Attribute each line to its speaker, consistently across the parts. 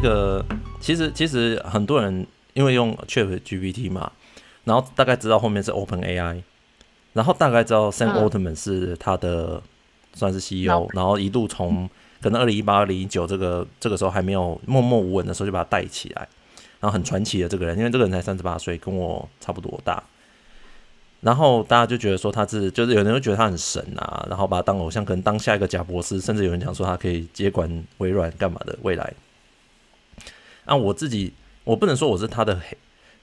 Speaker 1: 那个其实其实很多人因为用 ChatGPT 嘛，然后大概知道后面是 OpenAI，然后大概知道 Sam Altman 是他的算是 CEO，、嗯、然后一路从可能二零一八、二零一九这个这个时候还没有默默无闻的时候就把他带起来，然后很传奇的这个人，因为这个人才三十八岁，跟我差不多大。然后大家就觉得说他是，就是有人会觉得他很神啊，然后把他当偶像，可能当下一个贾博士，甚至有人讲说他可以接管微软干嘛的未来。啊、我自己，我不能说我是他的黑，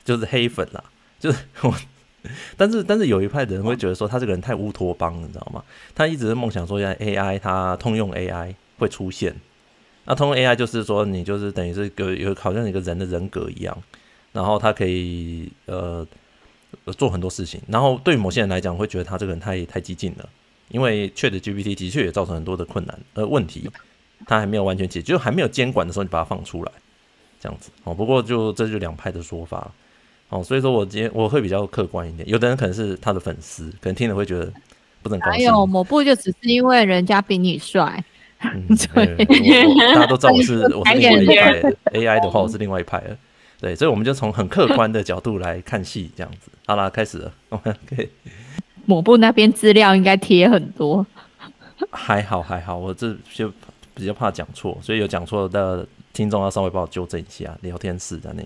Speaker 1: 就是黑粉啦，就是我，但是但是有一派的人会觉得说他这个人太乌托邦，你知道吗？他一直梦想说，在 AI，他通用 AI 会出现。那通用 AI 就是说，你就是等于是有有好像一个人的人格一样，然后他可以呃。做很多事情，然后对某些人来讲，会觉得他这个人太太激进了，因为 ChatGPT 的确也造成很多的困难呃问题，他还没有完全解决，就还没有监管的时候，你把它放出来，这样子哦。不过就这就两派的说法哦，所以说我今天我会比较客观一点，有的人可能是他的粉丝，可能听了会觉得不能高兴。还有
Speaker 2: 抹布就只是因为人家比你帅，
Speaker 1: 嗯，对，大家都知道我是我是另外一派，AI 的话我是另外一派了。对，所以我们就从很客观的角度来看戏，这样子。好啦，开始了。OK，
Speaker 2: 某部那边资料应该贴很多。
Speaker 1: 还好还好，我这就比较怕讲错，所以有讲错的听众要稍微帮我纠正一下。聊天室在那。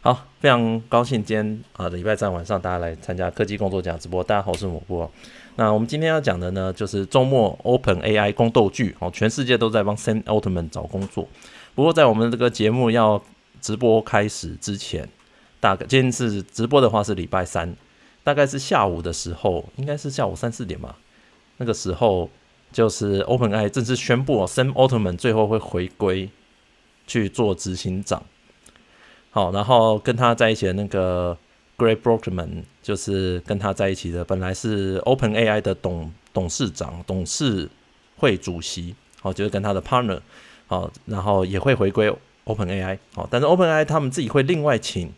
Speaker 1: 好，非常高兴今天啊，礼拜三晚上大家来参加科技工作奖直播。大家好，我是某部。那我们今天要讲的呢，就是周末 OpenAI 宫斗剧哦，全世界都在帮 Sam Altman 找工作。不过在我们这个节目要直播开始之前，大概今天是直播的话是礼拜三，大概是下午的时候，应该是下午三四点吧。那个时候就是 OpenAI 正式宣布哦，Sam Altman 最后会回归去做执行长。好，然后跟他在一起的那个 Greg Brockman，就是跟他在一起的，本来是 OpenAI 的董董事长、董事会主席，好，就是跟他的 partner，好，然后也会回归。OpenAI 好，但是 OpenAI 他们自己会另外请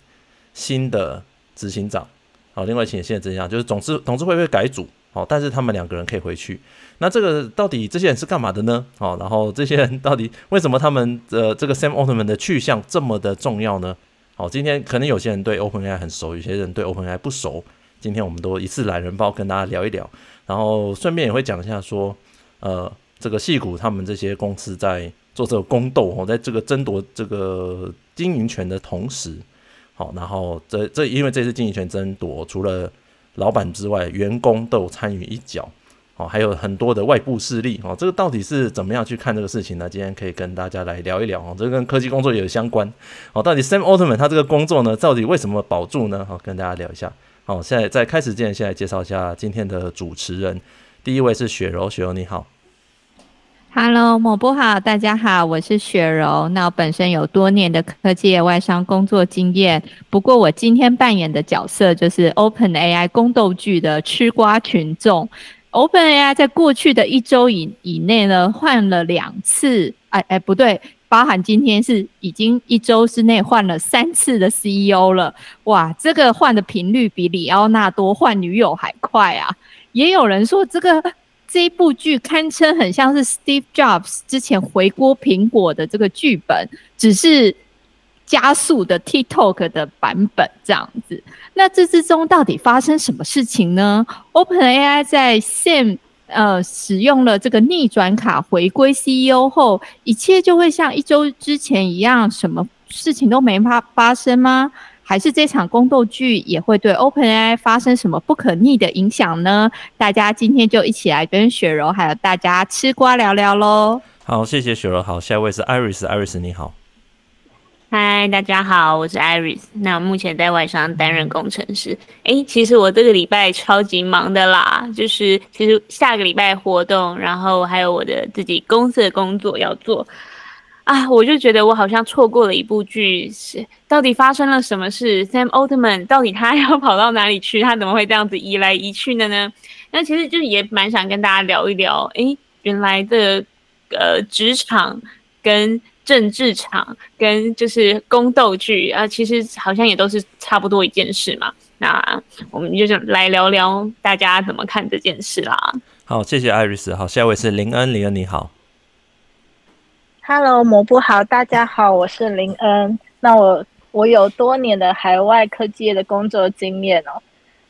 Speaker 1: 新的执行长，好，另外请新的执行长，就是董事董事会会改组，好，但是他们两个人可以回去。那这个到底这些人是干嘛的呢？好，然后这些人到底为什么他们的这个 Sam Altman 的去向这么的重要呢？好，今天可能有些人对 OpenAI 很熟，有些人对 OpenAI 不熟。今天我们都一次懒人包跟大家聊一聊，然后顺便也会讲一下说，呃，这个矽谷他们这些公司在。做这个宫斗哦，在这个争夺这个经营权的同时，好，然后这这因为这次经营权争夺，除了老板之外，员工都有参与一脚，哦，还有很多的外部势力哦，这个到底是怎么样去看这个事情呢？今天可以跟大家来聊一聊哦，这跟科技工作也有相关哦。到底 Sam Altman 他这个工作呢，到底为什么保住呢？好，跟大家聊一下。好，现在在开始之前，先来介绍一下今天的主持人，第一位是雪柔，雪柔你好。
Speaker 2: Hello，某不好，大家好，我是雪柔。那我本身有多年的科技外商工作经验，不过我今天扮演的角色就是 OpenAI 宫斗剧的吃瓜群众。OpenAI 在过去的一周以以内呢，换了两次，哎哎不对，包含今天是已经一周之内换了三次的 CEO 了。哇，这个换的频率比李奥纳多换女友还快啊！也有人说这个。这一部剧堪称很像是 Steve Jobs 之前回锅苹果的这个剧本，只是加速的 TikTok 的版本这样子。那这之中到底发生什么事情呢？OpenAI 在 Sam 呃使用了这个逆转卡回归 CEO 后，一切就会像一周之前一样，什么事情都没发发生吗？还是这场宫斗剧也会对 OpenAI 发生什么不可逆的影响呢？大家今天就一起来跟雪柔还有大家吃瓜聊聊喽。好，
Speaker 1: 谢谢雪柔。好，下一位是 Iris，Iris 你好。
Speaker 3: 嗨，大家好，我是 Iris。那目前在外商担任工程师。诶，其实我这个礼拜超级忙的啦，就是其实下个礼拜活动，然后还有我的自己公司的工作要做。啊，我就觉得我好像错过了一部剧，是到底发生了什么事？Sam Altman 到底他要跑到哪里去？他怎么会这样子移来移去的呢？那其实就也蛮想跟大家聊一聊，诶，原来的呃职场跟政治场跟就是宫斗剧啊，其实好像也都是差不多一件事嘛。那我们就是来聊聊大家怎么看这件事啦。
Speaker 1: 好，谢谢 Iris。好，下一位是林恩，林恩你好。
Speaker 4: Hello，蘑菇好，大家好，我是林恩。那我我有多年的海外科技业的工作经验哦。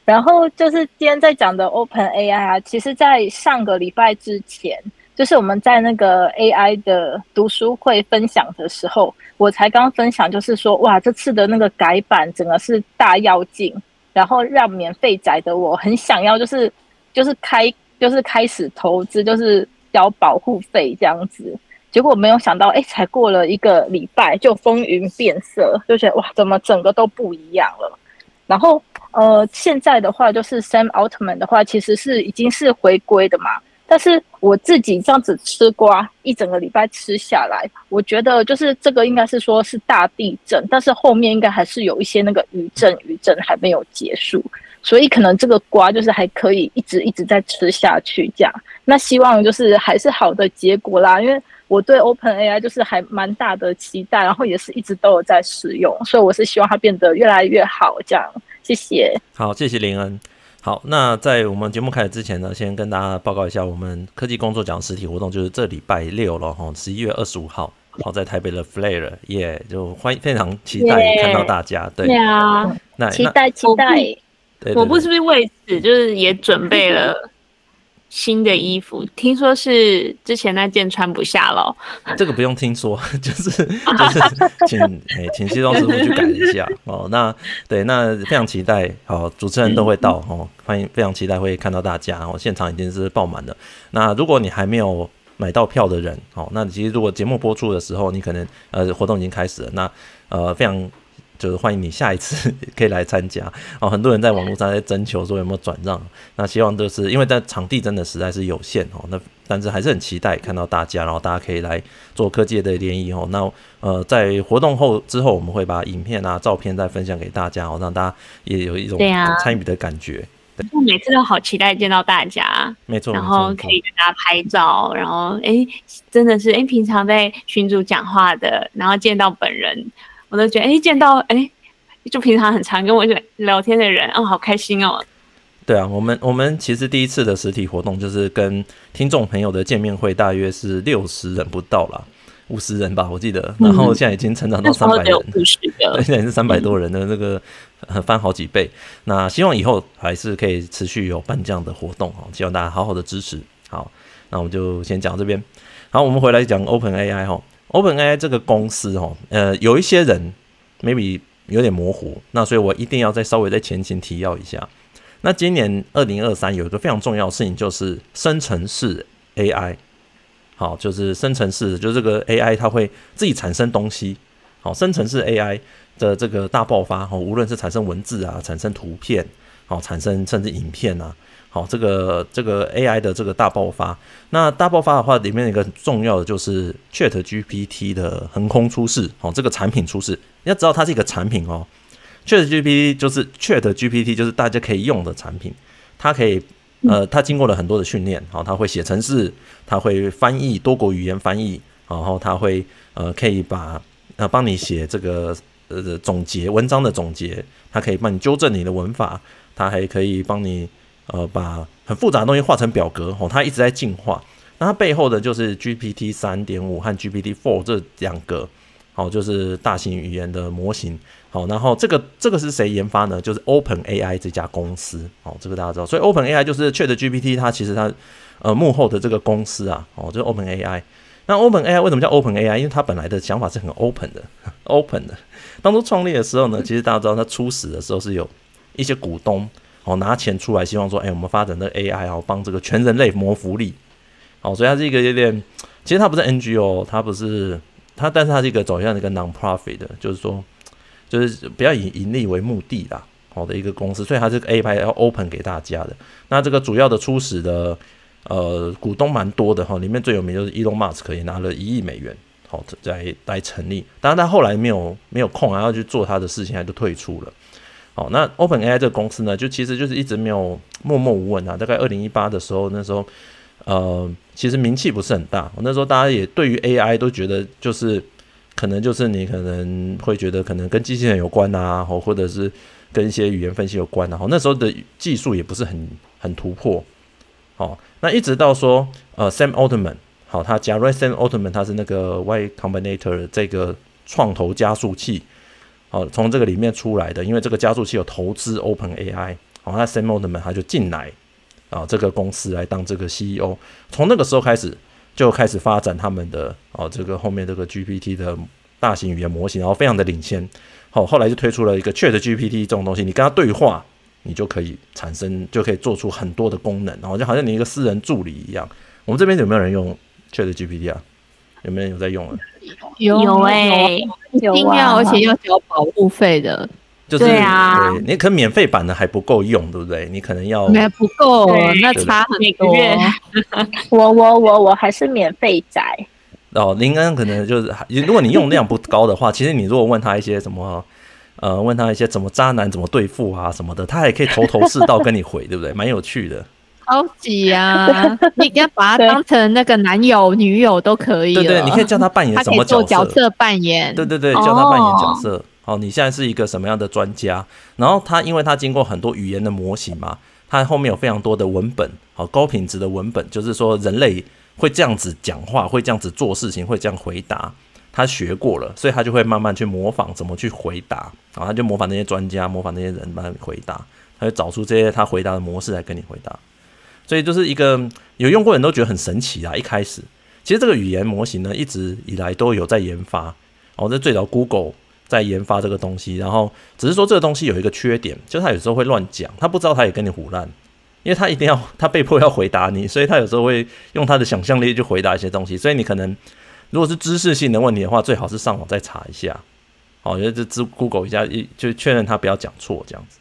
Speaker 4: 然后就是今天在讲的 Open AI 啊，其实在上个礼拜之前，就是我们在那个 AI 的读书会分享的时候，我才刚分享，就是说哇，这次的那个改版整个是大跃进，然后让免费载的我很想要，就是就是开就是开始投资，就是交保护费这样子。结果没有想到，哎，才过了一个礼拜就风云变色，就觉得哇，怎么整个都不一样了。然后，呃，现在的话就是 Sam Altman 的话，其实是已经是回归的嘛。但是我自己这样子吃瓜一整个礼拜吃下来，我觉得就是这个应该是说是大地震，但是后面应该还是有一些那个余震，余震还没有结束，所以可能这个瓜就是还可以一直一直在吃下去这样。那希望就是还是好的结果啦，因为。我对 OpenAI 就是还蛮大的期待，然后也是一直都有在使用，所以我是希望它变得越来越好。这样，谢谢。
Speaker 1: 好，谢谢林恩。好，那在我们节目开始之前呢，先跟大家报告一下，我们科技工作奖实体活动就是这礼拜六了哈，十一月二十五号，好，在台北的 Flare，耶，就欢迎，非常期待看到大家。对
Speaker 3: 啊，
Speaker 4: 那期待期待。
Speaker 3: 我不是不是为此就是也准备了。新的衣服，听说是之前那件穿不下了。
Speaker 1: 这个不用听说，就是就是 请诶，请西装师傅去改一下哦。那对，那非常期待，好，主持人都会到哦，欢迎，非常期待会看到大家哦。现场已经是爆满了。那如果你还没有买到票的人，哦，那其实如果节目播出的时候，你可能呃活动已经开始了。那呃非常。就是欢迎你下一次 可以来参加哦，很多人在网络上在征求说有没有转让，那希望就是因为在场地真的实在是有限哦，那但是还是很期待看到大家，然后大家可以来做科技的联谊哦。那呃在活动后之后，我们会把影片啊、照片再分享给大家哦，让大家也有一种参与的感觉。对，
Speaker 3: 我每次都好期待见到大家，
Speaker 1: 没错，
Speaker 3: 然后可以跟大家拍照，然后哎，真的是哎，平常在群主讲话的，然后见到本人。我都觉得，哎，见到哎，就平常很常跟我聊天的人，哦，好开心哦。
Speaker 1: 对啊，我们我们其实第一次的实体活动就是跟听众朋友的见面会，大约是六十人不到啦，五十人吧，我记得。然后现在已经成长到三百人，
Speaker 3: 对，
Speaker 1: 现在是三百多人的那个翻好几倍。那希望以后还是可以持续有办这样的活动哦，希望大家好好的支持。好，那我们就先讲这边。好，我们回来讲 OpenAI 哈。OpenAI 这个公司哦，呃，有一些人 maybe 有点模糊，那所以我一定要再稍微再前情提要一下。那今年二零二三有一个非常重要的事情，就是生成式 AI，好，就是生成式，就是这个 AI 它会自己产生东西，好，生成式 AI 的这个大爆发，哦，无论是产生文字啊，产生图片，好，产生甚至影片啊。好，这个这个 AI 的这个大爆发，那大爆发的话，里面一个很重要的就是 ChatGPT 的横空出世。好，这个产品出世，你要知道它是一个产品哦。ChatGPT 就是 ChatGPT 就是大家可以用的产品，它可以呃，它经过了很多的训练，好，它会写程式，它会翻译多国语言翻译，然后它会呃可以把呃帮你写这个呃总结文章的总结，它可以帮你纠正你的文法，它还可以帮你。呃，把很复杂的东西画成表格，哦，它一直在进化。那它背后的就是 GPT 三点五和 GPT four 这两个，好，就是大型语言的模型。好，然后这个这个是谁研发呢？就是 OpenAI 这家公司。好，这个大家知道。所以 OpenAI 就是 ChatGPT，它其实它呃幕后的这个公司啊，哦，就是 OpenAI。那 OpenAI 为什么叫 OpenAI？因为它本来的想法是很 open 的，open 的。当初创立的时候呢，其实大家知道，它初始的时候是有一些股东。哦，拿钱出来，希望说，哎、我们发展的 AI 哦，帮这个全人类谋福利。哦，所以它是一个有点，其实它不是 NGO，它不是它，但是它是一个走向一个 non-profit 的，就是说，就是不要以盈利为目的啦，好的一个公司。所以它这个 AI 要 open 给大家的。那这个主要的初始的呃股东蛮多的哈，里面最有名就是 Elon Musk 也拿了一亿美元，好，在来成立。当然他后来没有没有空啊，要去做他的事情，他就退出了。好，那 OpenAI 这个公司呢，就其实就是一直没有默默无闻啊。大概二零一八的时候，那时候，呃，其实名气不是很大。那时候大家也对于 AI 都觉得，就是可能就是你可能会觉得可能跟机器人有关啊，或或者是跟一些语言分析有关啊。那时候的技术也不是很很突破。好，那一直到说呃 Sam Altman，好，他加入 Sam Altman，他是那个 Y Combinator 这个创投加速器，好，从这个里面出来的，因为这个加速器有投资 Open AI，好，那 Sam Altman 他就进来啊，这个公司来当这个 CEO，从那个时候开始就开始发展他们的哦，这个后面这个 GPT 的大型语言模型，然后非常的领先，好，后来就推出了一个 ChatGPT 这种东西，你跟他对话，你就可以产生，就可以做出很多的功能，然后就好像你一个私人助理一样。我们这边有没有人用？ChatGPT 啊，有没有人有在用啊？
Speaker 3: 有有哎、欸，
Speaker 2: 有啊，而且要交保护费的。
Speaker 1: 就是对
Speaker 3: 啊，
Speaker 1: 对，你可能免费版的还不够用，对不对？你可能要
Speaker 2: 没不够，那差很多。
Speaker 4: 我我我我还是免费仔。
Speaker 1: 哦，林恩可能就是，如果你用量不高的话，其实你如果问他一些什么，呃，问他一些怎么渣男怎么对付啊什么的，他还可以头头是道跟你回，对不对？蛮有趣的。
Speaker 2: 超级啊！你应该把他当成那个男友、女友都可以。
Speaker 1: 对对，你可以叫他扮演什么角色？
Speaker 2: 角色扮演。
Speaker 1: 对对对，叫他扮演角色。好，你现在是一个什么样的专家？然后他，因为他经过很多语言的模型嘛，他后面有非常多的文本，好高品质的文本，就是说人类会这样子讲话，会这样子做事情，会这样回答。他学过了，所以他就会慢慢去模仿怎么去回答。然后他就模仿那些专家，模仿那些人慢慢回答，他就找出这些他回答的模式来跟你回答。所以就是一个有用过人都觉得很神奇啊！一开始，其实这个语言模型呢，一直以来都有在研发。哦，这最早 Google 在研发这个东西，然后只是说这个东西有一个缺点，就是他有时候会乱讲，他不知道他也跟你胡烂，因为他一定要他被迫要回答你，所以他有时候会用他的想象力去回答一些东西。所以你可能如果是知识性的问题的话，最好是上网再查一下。哦，就就 Google 一下，就确认他不要讲错这样子。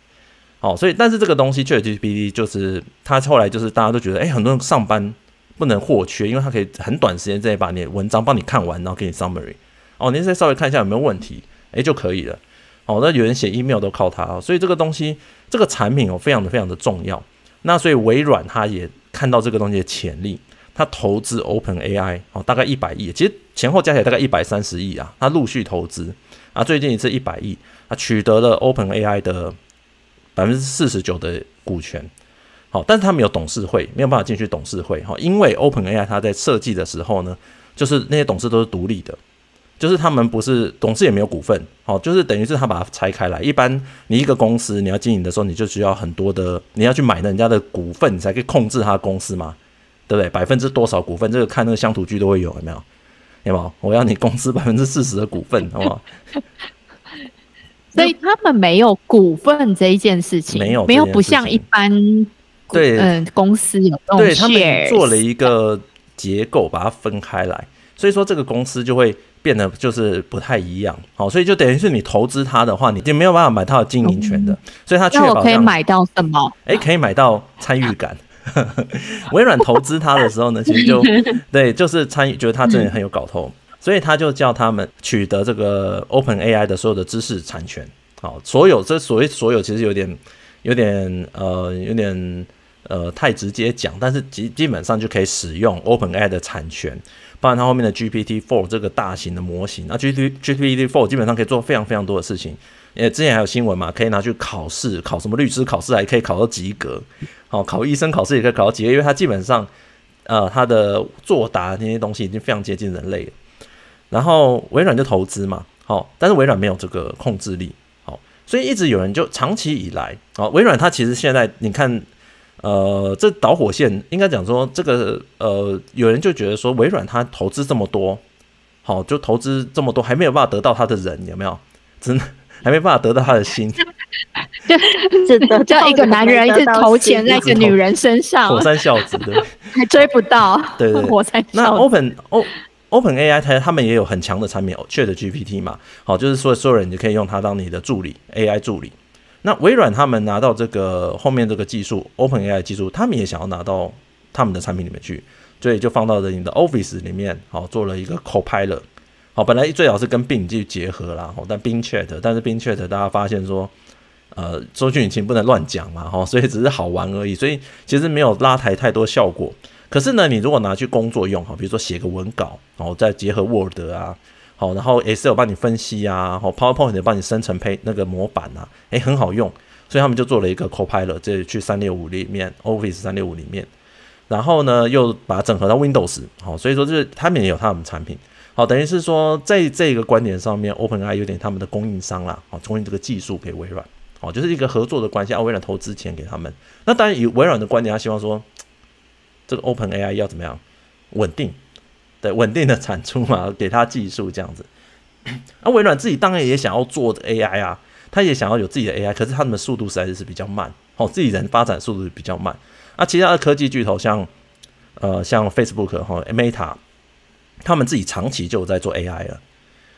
Speaker 1: 好，所以但是这个东西 ChatGPT 就是它后来就是大家都觉得，哎、很多人上班不能或缺，因为它可以很短时间之内把你的文章帮你看完，然后给你 summary。哦，你再稍微看一下有没有问题，哎、就可以了。哦，那有人写 email 都靠它啊，所以这个东西这个产品哦，非常的非常的重要。那所以微软它也看到这个东西的潜力，它投资 OpenAI 哦，大概一百亿，其实前后加起来大概一百三十亿啊，它陆续投资啊，最近一次一百亿啊，取得了 OpenAI 的。百分之四十九的股权，好，但是他没有董事会，没有办法进去董事会，哈，因为 OpenAI 它在设计的时候呢，就是那些董事都是独立的，就是他们不是董事也没有股份，好，就是等于是他把它拆开来。一般你一个公司你要经营的时候，你就需要很多的，你要去买人家的股份，你才可以控制他公司嘛，对不对？百分之多少股份，这个看那个乡土剧都会有，有没有？有没有？我要你公司百分之四十的股份，好不好？
Speaker 2: 所以他们没有股份这一件事情，
Speaker 1: 没有
Speaker 2: 没有不像一般对嗯公司有
Speaker 1: 对他们做了一个结构，把它分开来，所以说这个公司就会变得就是不太一样。好，所以就等于是你投资它的话，你就没有办法买到经营权的。所以它确保
Speaker 2: 可以买到什么？
Speaker 1: 哎，可以买到参与感。微软投资它的时候呢，其实就 对，就是参与，觉得它真的很有搞头。所以他就叫他们取得这个 OpenAI 的所有的知识产权，好，所有这所谓所有其实有点有点呃有点呃太直接讲，但是基基本上就可以使用 OpenAI 的产权，包含它后面的 GPT Four 这个大型的模型，那 GPT GPT Four 基本上可以做非常非常多的事情，因为之前还有新闻嘛，可以拿去考试，考什么律师考试还可以考到及格，好，考医生考试也可以考到及格，因为它基本上呃它的作答那些东西已经非常接近人类了。然后微软就投资嘛，好，但是微软没有这个控制力，好，所以一直有人就长期以来，哦，微软它其实现在你看，呃，这导火线应该讲说这个，呃，有人就觉得说微软它投资这么多，好，就投资这么多还没有办法得到他的人，有没有？真的 还没办法得到他的心，
Speaker 2: 就得叫一个男人一直投钱在一个女人身上，
Speaker 1: 火山孝子对，
Speaker 2: 还追不到，
Speaker 1: 对对，
Speaker 2: 火山孝子。
Speaker 1: 那 Open O。OpenAI 它他们也有很强的产品，ChatGPT 嘛，好，就是说所有人你可以用它当你的助理，AI 助理。那微软他们拿到这个后面这个技术，OpenAI 技术，他们也想要拿到他们的产品里面去，所以就放到了你的 Office 里面，好，做了一个 Copilot。好，本来最好是跟 Bing 去结合啦，好但 Bing Chat，但是 Bing Chat 大家发现说，呃，搜寻引擎不能乱讲嘛，哈，所以只是好玩而已，所以其实没有拉抬太多效果。可是呢，你如果拿去工作用哈，比如说写个文稿，然后再结合 Word 啊，好，然后 Excel 帮你分析啊，然后 PowerPoint 帮你生成配那个模板啊，诶，很好用，所以他们就做了一个 Copilot，这去三六五里面，Office 三六五里面，然后呢又把它整合到 Windows，好，所以说就是他们也有他们产品，好，等于是说在这个观点上面，OpenAI 有点他们的供应商啦，好，供应这个技术给微软，好，就是一个合作的关系，啊，微软投资钱给他们，那当然以微软的观点，他希望说这个 OpenAI 要怎么样稳定，对，稳定的产出嘛，给他技术这样子，那微软自己当然也想要做 AI 啊。他也想要有自己的 AI，可是他们的速度实在是比较慢，哦，自己人发展速度比较慢。那其他的科技巨头像，呃，像 Facebook 哈、Meta，他们自己长期就在做 AI 了，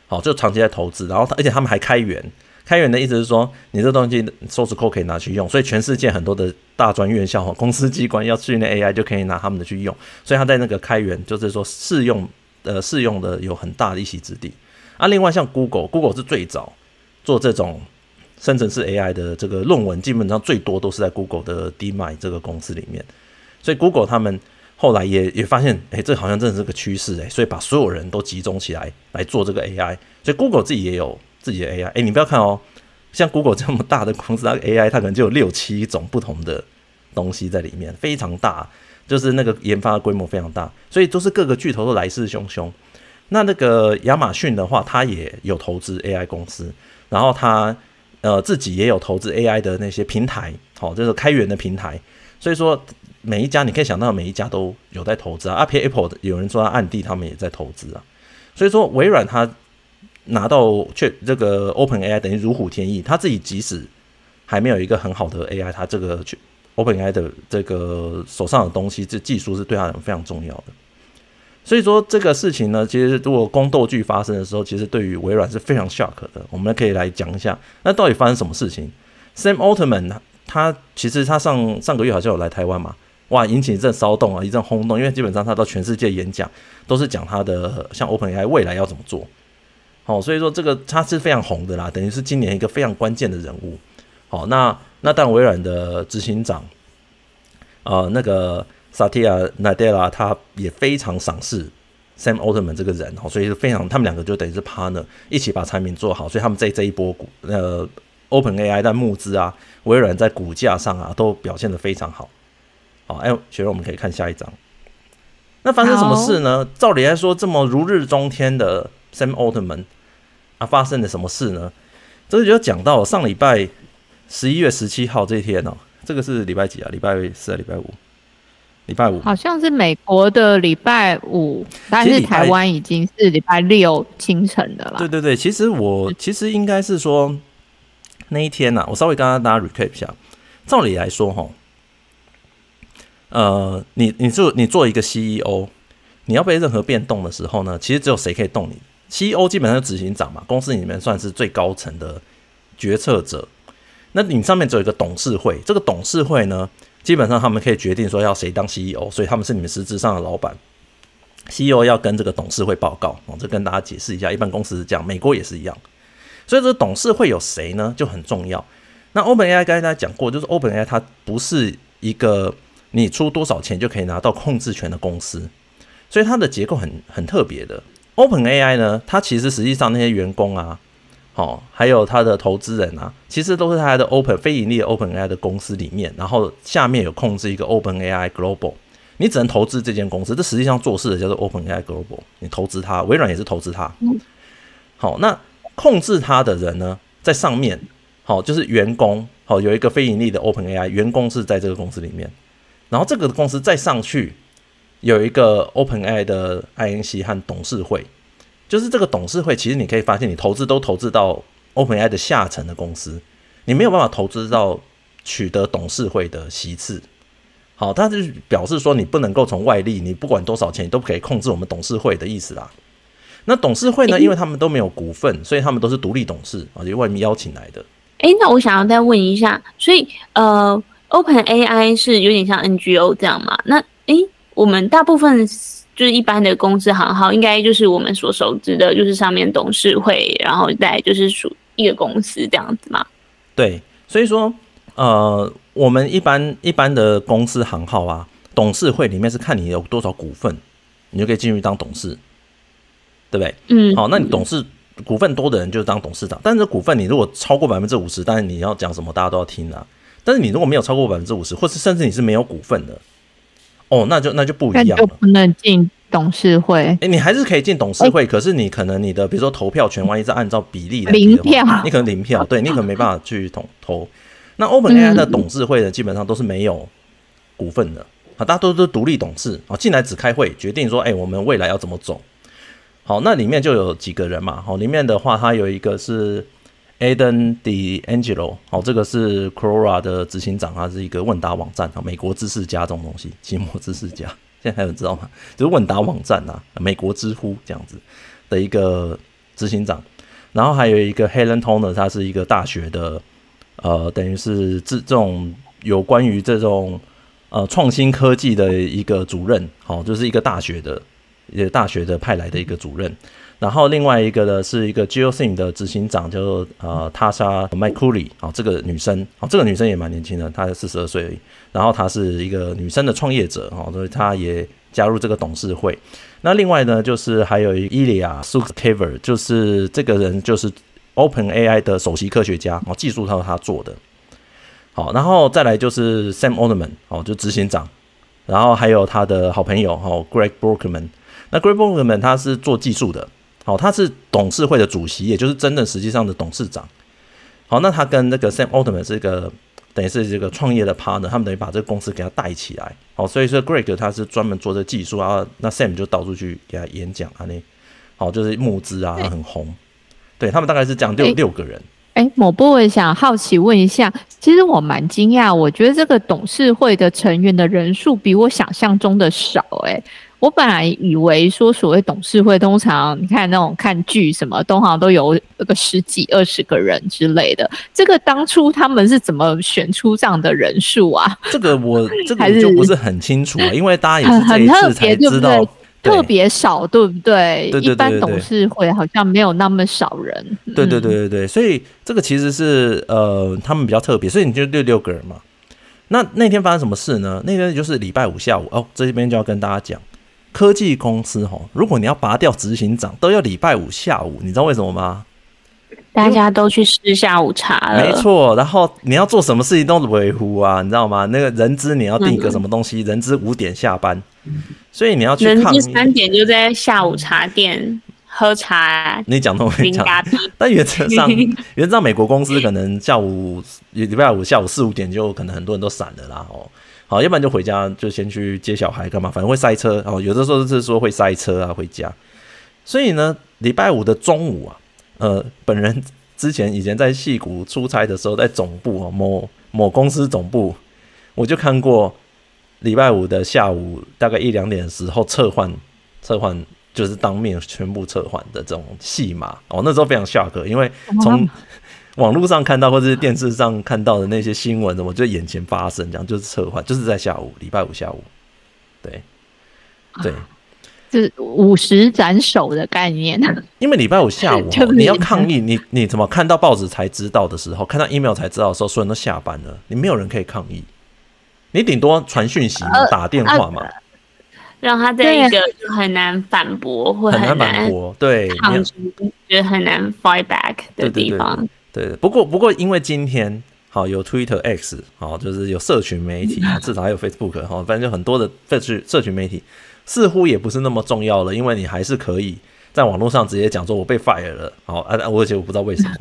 Speaker 1: 好，就长期在投资，然后而且他们还开源，开源的意思是说，你这东西 source code 可以拿去用，所以全世界很多的大专院校、公司机关要训练 AI 就可以拿他们的去用，所以他在那个开源，就是说适用，呃，适用的有很大的一席之地。啊，另外像 Google，Google 是最早做这种。生成式 AI 的这个论文基本上最多都是在 Google 的 Demand 这个公司里面，所以 Google 他们后来也也发现，哎，这好像真的是个趋势，哎，所以把所有人都集中起来来做这个 AI，所以 Google 自己也有自己的 AI，哎，你不要看哦，像 Google 这么大的公司，它 AI 它可能就有六七种不同的东西在里面，非常大，就是那个研发的规模非常大，所以都是各个巨头都来势汹汹。那那个亚马逊的话，它也有投资 AI 公司，然后它。呃，自己也有投资 AI 的那些平台，好、就是开源的平台。所以说，每一家你可以想到，每一家都有在投资啊。啊，Apple 有人说他暗地他们也在投资啊。所以说，微软它拿到却这个 OpenAI 等于如虎添翼。他自己即使还没有一个很好的 AI，他这个 OpenAI 的这个手上的东西，这技术是对他人非常重要的。所以说这个事情呢，其实如果宫斗剧发生的时候，其实对于微软是非常 shock 的。我们可以来讲一下，那到底发生什么事情？Sam Altman 他其实他上上个月好像有来台湾嘛，哇，引起一阵骚动啊，一阵轰动，因为基本上他到全世界演讲都是讲他的像 OpenAI 未来要怎么做。好，所以说这个他是非常红的啦，等于是今年一个非常关键的人物。好，那那但微软的执行长，呃，那个。Satya Nadella 他也非常赏识 Sam Altman 这个人，哦所以是非常他们两个就等于是 partner 一起把产品做好，所以他们在这一波股呃 OpenAI 在募资啊，微软在股价上啊都表现得非常好。好，哎，学员我们可以看下一张。那发生什么事呢？照理来说，这么如日中天的 Sam Altman 啊，发生了什么事呢？这个就讲到上礼拜十一月十七号这一天哦，这个是礼拜几啊？礼拜四啊礼拜五？礼拜五好
Speaker 2: 像是美国的礼拜五，但是台湾已经是礼拜六清晨的了。
Speaker 1: 对对对，其实我其实应该是说那一天呐、啊，我稍微跟大家 recap 一下。照理来说，哈，呃，你你做你做一个 CEO，你要被任何变动的时候呢，其实只有谁可以动你？CEO 基本上是执行长嘛，公司里面算是最高层的决策者。那你上面只有一个董事会，这个董事会呢？基本上他们可以决定说要谁当 CEO，所以他们是你们实质上的老板。CEO 要跟这个董事会报告，我这跟大家解释一下，一般公司是这样，美国也是一样。所以这董事会有谁呢？就很重要。那 OpenAI 刚才大家讲过，就是 OpenAI 它不是一个你出多少钱就可以拿到控制权的公司，所以它的结构很很特别的。OpenAI 呢，它其实实际上那些员工啊。好，还有它的投资人啊，其实都是它的 Open 非盈利的 OpenAI 的公司里面，然后下面有控制一个 OpenAI Global，你只能投资这间公司，这实际上做事的叫做 OpenAI Global，你投资它，微软也是投资它。好，那控制它的人呢，在上面，好，就是员工，好，有一个非盈利的 OpenAI 员工是在这个公司里面，然后这个公司再上去有一个 OpenAI 的 INC 和董事会。就是这个董事会，其实你可以发现，你投资都投资到 OpenAI 的下层的公司，你没有办法投资到取得董事会的席次。好，它就表示说，你不能够从外力，你不管多少钱，你都不可以控制我们董事会的意思啦。那董事会呢，因为他们都没有股份，所以他们都是独立董事啊，就外面邀请来的。
Speaker 3: 诶，那我想要再问一下，所以呃，OpenAI 是有点像 NGO 这样嘛？那诶，我们大部分。就是一般的公司行号，应该就是我们所熟知的，就是上面董事会，然后再就是属一个公司这样子嘛。
Speaker 1: 对，所以说，呃，我们一般一般的公司行号啊，董事会里面是看你有多少股份，你就可以进去当董事，对不对？嗯。好，那你董事股份多的人就当董事长，但是股份你如果超过百分之五十，但是你要讲什么大家都要听啊。但是你如果没有超过百分之五十，或是甚至你是没有股份的。哦，那就那就不一样了，
Speaker 2: 就不能进董事会。
Speaker 1: 哎、欸，你还是可以进董事会，欸、可是你可能你的比如说投票权，万一是按照比例来
Speaker 2: 零票，
Speaker 1: 你可能零票，对你可能没办法去投投。那 OpenAI 的董事会呢，基本上都是没有股份的啊，大家都是独立董事啊，进来只开会决定说，哎、欸，我们未来要怎么走。好，那里面就有几个人嘛，好，里面的话，他有一个是。Adam D'Angelo，好，这个是 Quora 的执行长，他是一个问答网站，美国知识家这种东西，期末知识家，现在还有人知道吗？就是问答网站啊，美国知乎这样子的一个执行长，然后还有一个 Helen Toner，他是一个大学的，呃，等于是这这种有关于这种呃创新科技的一个主任，好，就是一个大学的，一个大学的派来的一个主任。然后另外一个呢，是一个 Geosim 的执行长，叫做呃 Tasha McCauley 啊，这个女生啊，这个女生也蛮年轻的，她才四十二岁而已。然后她是一个女生的创业者哦，所以她也加入这个董事会。那另外呢，就是还有一个 Ilya Sutskever，就是这个人就是 OpenAI 的首席科学家哦，技术都是他做的。好，然后再来就是 Sam Altman 哦，就执行长，然后还有他的好朋友哦，Greg Brockman。那 Greg Brockman 他是做技术的。好，他是董事会的主席，也就是真正实际上的董事长。好，那他跟那个 Sam Altman 是一个等于是这个创业的 partner，他们等于把这个公司给他带起来。好，所以说 Greg 他是专门做这个技术啊，那 Sam 就到处去给他演讲啊，那好就是募资啊，很红。对，他们大概是这样六六个人。
Speaker 2: 哎，某部我也想好奇问一下，其实我蛮惊讶，我觉得这个董事会的成员的人数比我想象中的少，哎。我本来以为说所谓董事会通常你看那种看剧什么，东航都有个十几二十个人之类的。这个当初他们是怎么选出这样的人数啊？
Speaker 1: 这个我 这个就不是很清楚啊，因为大家也是这一次才知道，
Speaker 2: 特别少，对不对？对对对对对，一般董事会好像没有那么少人。
Speaker 1: 对对对对对，所以这个其实是呃他们比较特别，所以你就六六个人嘛。那那天发生什么事呢？那天就是礼拜五下午哦，这边就要跟大家讲。科技公司吼，如果你要拔掉执行长，都要礼拜五下午，你知道为什么吗？
Speaker 3: 大家都去吃下午茶了。
Speaker 1: 没错，然后你要做什么事情都维护啊，你知道吗？那个人资你要定一个什么东西，嗯、人资五点下班，所以你要去。人资
Speaker 3: 三点就在下午茶店喝茶。
Speaker 1: 你讲都没讲。但原则上，原则上美国公司可能下午礼拜五下午四五点就可能很多人都散了啦哦。好，要不然就回家，就先去接小孩干嘛？反正会塞车哦。有的时候是说会塞车啊，回家。所以呢，礼拜五的中午啊，呃，本人之前以前在戏谷出差的时候，在总部啊，某某公司总部，我就看过礼拜五的下午大概一两点的时候撤换，撤换就是当面全部撤换的这种戏码哦。那时候非常吓客因为从网络上看到或者是电视上看到的那些新闻，怎么就眼前发生？这样就是策划，就是在下午，礼拜五下午，对，对，
Speaker 2: 是午时斩首的概念。
Speaker 1: 因为礼拜五下午 你要抗议，你你怎么看到报纸才知道的时候，看到 email 才知道的时候，所有人都下班了，你没有人可以抗议，你顶多传讯息嘛，打电话嘛。
Speaker 3: 让他在一个就很难反驳，或很难
Speaker 1: 反驳，对，
Speaker 3: 觉得很难 fight back 的地方。对对对
Speaker 1: 对，不过不过，因为今天好有 Twitter X，好就是有社群媒体，至少还有 Facebook，哈，反正就很多的社群社群媒体，似乎也不是那么重要了，因为你还是可以在网络上直接讲说我被 fire 了，好啊，而且我不知道为什么。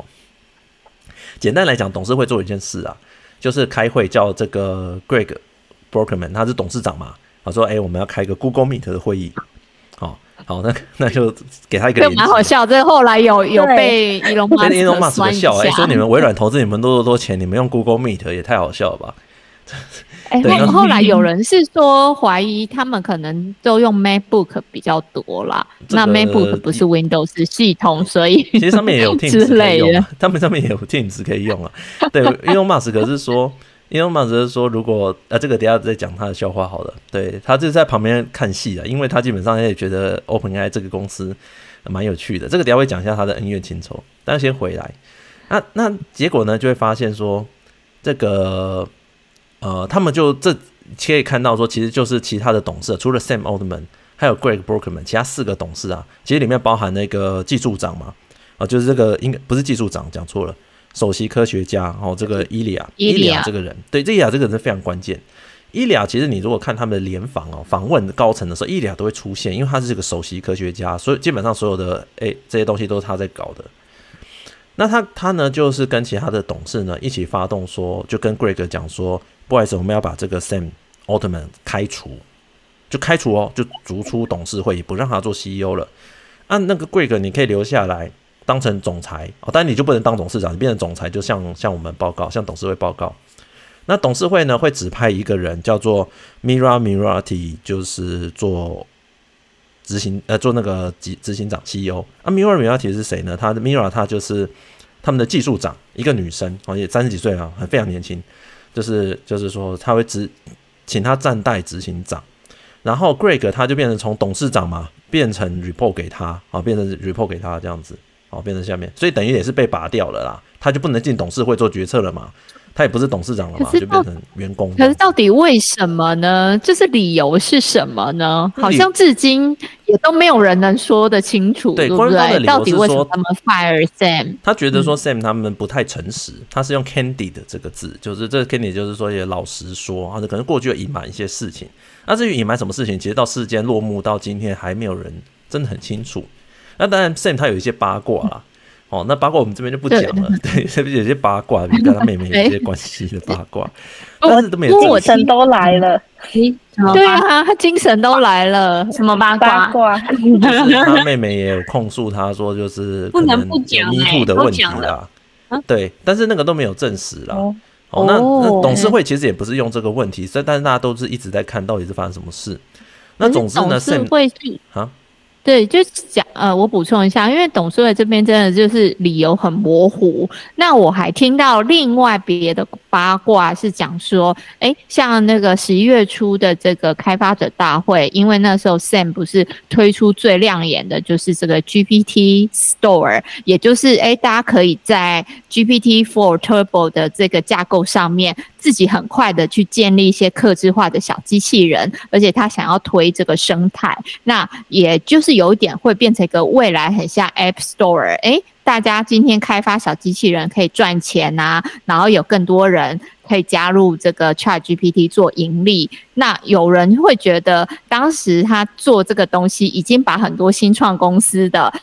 Speaker 1: 简单来讲，董事会做一件事啊，就是开会叫这个 Greg Brokerman，他是董事长嘛，他说，哎，我们要开个 Google Meet 的会议。好，那那就给他一个。
Speaker 2: 蛮好笑，这后来有有被伊隆马斯克，伊隆马斯克
Speaker 1: 笑，哎、欸，说你们微软投资你们多多多钱，你们用 Google Meet 也太好笑了吧？
Speaker 2: 哎、欸，后后来有人是说怀疑他们可能都用 MacBook 比较多啦。这个、那 MacBook 不是 Windows 系统，所以
Speaker 1: 其实上面也有 Teams 可以用，他们上面也有 Teams 可以用啊。对，伊隆马斯可是说。因为马子是说，如果、啊，这个等下再讲他的笑话好了。对，他就在旁边看戏啊，因为他基本上也觉得 OpenAI 这个公司蛮有趣的。这个等下会讲一下他的恩怨情仇。但先回来，那那结果呢，就会发现说，这个呃，他们就这可以看到说，其实就是其他的董事，除了 Sam Altman，还有 Greg Brockman，其他四个董事啊，其实里面包含那个技术长嘛，啊，就是这个应该不是技术长，讲错了。首席科学家哦，这个伊利亚，伊利亚这个人，对，这伊利亚这个人非常关键，伊利亚其实你如果看他们的联访哦，访问高层的时候，伊利亚都会出现，因为他是这个首席科学家，所以基本上所有的诶这些东西都是他在搞的。那他他呢，就是跟其他的董事呢一起发动说，就跟 Greg 讲说，不好意思，我们要把这个 Sam Altman 开除，就开除哦，就逐出董事会，也不让他做 CEO 了。按、啊、那个 Greg，你可以留下来当成总裁哦，但你就不能当董事长，你变成总裁，就向向我们报告，向董事会报告。那董事会呢会指派一个人叫做 Mira Mirati，就是做。执行呃，做那个执执行长 CEO 啊，Mira Mirati 是谁呢？他的 Mira 他就是他们的技术长，一个女生哦，也三十几岁啊，很非常年轻。就是就是说他会执请他暂代执行长，然后 Greg 他就变成从董事长嘛，变成 report 给他啊，变成 report 给他这样子哦，变成下面，所以等于也是被拔掉了啦，他就不能进董事会做决策了嘛。他也不是董事长了嘛，就变成员工。
Speaker 2: 可是到底为什么呢？就是理由是什么呢？好像至今也都没有人能说得清楚，对，对不对？到底为什么他们 fire Sam？
Speaker 1: 他觉得说 Sam 他们不太诚实，嗯、他是用 candy 的这个字，就是这个 candid 就是说也老实说，或者可能过去有隐瞒一些事情。那至于隐瞒什么事情，其实到事件落幕到今天还没有人真的很清楚。那当然 Sam 他有一些八卦啦。嗯 哦，那八卦我们这边就不讲了。对，是不是有些八卦，比跟他妹妹有些关系的八卦？但是都没有。
Speaker 4: 精神都来了，
Speaker 2: 对啊，他精神都来了，什么八卦？
Speaker 4: 八卦。
Speaker 1: 他妹妹也有控诉，他说就是可能有 MeToo 的问题啦。对，但是那个都没有证实啦。哦，那那董事会其实也不是用这个问题，所以但是大家都是一直在看到底是发生什么事。那总之呢，是
Speaker 2: 会啊。对，就是讲呃，我补充一下，因为董事会这边真的就是理由很模糊。那我还听到另外别的八卦是讲说，哎，像那个十一月初的这个开发者大会，因为那时候 Sam 不是推出最亮眼的就是这个 GPT Store，也就是哎，大家可以在 GPT-4 Turbo 的这个架构上面，自己很快的去建立一些客制化的小机器人，而且他想要推这个生态，那也就是有一点会变成一个未来很像 App Store，诶，大家今天开发小机器人可以赚钱啊，然后有更多人可以加入这个 ChatGPT 做盈利。那有人会觉得，当时他做这个东西已经把很多新创公司的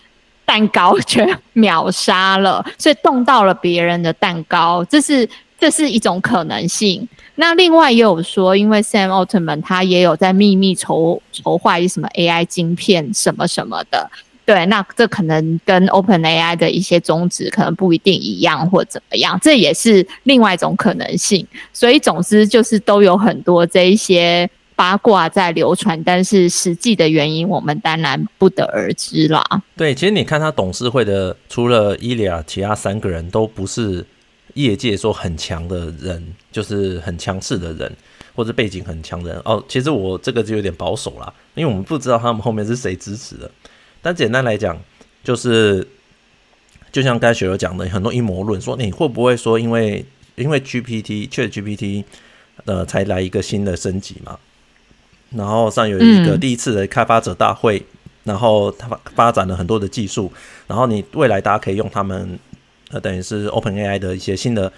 Speaker 2: 蛋糕 全秒杀了，所以动到了别人的蛋糕，这是。这是一种可能性。那另外也有说，因为 Sam Altman 他也有在秘密筹筹划一什么 AI 晶片什么什么的。对，那这可能跟 OpenAI 的一些宗旨可能不一定一样，或怎么样，这也是另外一种可能性。所以总之就是都有很多这一些八卦在流传，但是实际的原因我们当然不得而知啦。
Speaker 1: 对，其实你看他董事会的，除了伊利亚，其他三个人都不是。业界说很强的人，就是很强势的人，或者背景很强的人哦。其实我这个就有点保守啦，因为我们不知道他们后面是谁支持的。但简单来讲，就是就像刚才雪柔讲的，很多阴谋论说，你会不会说，因为因为 GPT ChatGPT 呃才来一个新的升级嘛？然后上有一个第一次的开发者大会，然后他发展了很多的技术，然后你未来大家可以用他们。呃，等于是 OpenAI 的一些新的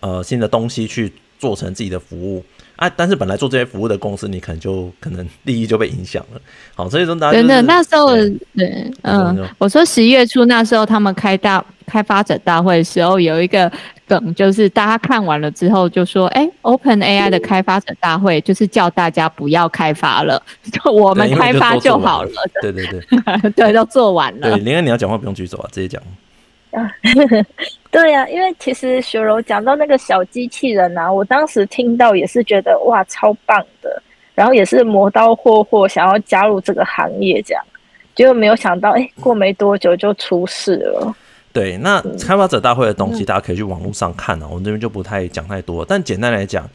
Speaker 1: 呃新的东西去做成自己的服务啊，但是本来做这些服务的公司，你可能就可能利益就被影响了。好，所以说大家真的
Speaker 2: 那时候对，嗯，我说十一月初那时候他们开大开发者大会的时候，有一个梗，就是大家看完了之后就说，哎、欸、，OpenAI 的开发者大会就是叫大家不要开发了，就我们开发就好了。
Speaker 1: 对对对，
Speaker 2: 对，都做完了。
Speaker 1: 对，林恩你要讲话不用举手啊，直接讲。
Speaker 4: 啊，对呀、啊，因为其实雪柔讲到那个小机器人啊，我当时听到也是觉得哇超棒的，然后也是磨刀霍霍想要加入这个行业，这样结果没有想到，哎，过没多久就出事了。
Speaker 1: 对，那开发者大会的东西大家可以去网络上看啊，我们这边就不太讲太多，但简单来讲。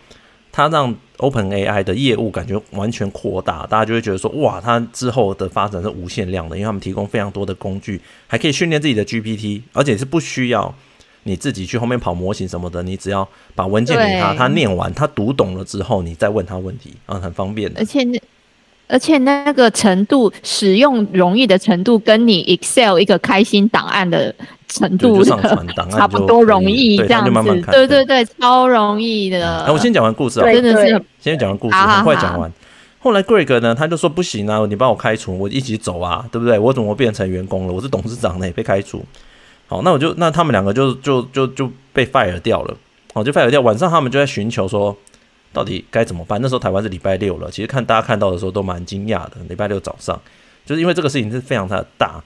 Speaker 1: 它让 OpenAI 的业务感觉完全扩大，大家就会觉得说，哇，它之后的发展是无限量的，因为他们提供非常多的工具，还可以训练自己的 GPT，而且是不需要你自己去后面跑模型什么的，你只要把文件给他，他念完，他读懂了之后，你再问他问题，啊，很方便的。
Speaker 2: 而且那而且那个程度，使用容易的程度，跟你 Excel 一个开心档案的程度的，差不多容易这样子，慢慢对对对，超容易的。
Speaker 1: 哎，我先讲完故事啊，
Speaker 2: 真的是
Speaker 1: 先讲完故事，很快讲完。后来 Greg 呢，他就说不行啊，你把我开除，我一起走啊，对不对？我怎么变成员工了？我是董事长呢，也被开除。好，那我就那他们两个就就就就被 fire 掉了。好，就 fire 掉。晚上他们就在寻求说，到底该怎么办？那时候台湾是礼拜六了，其实看大家看到的时候都蛮惊讶的。礼拜六早上，就是因为这个事情是非常的大。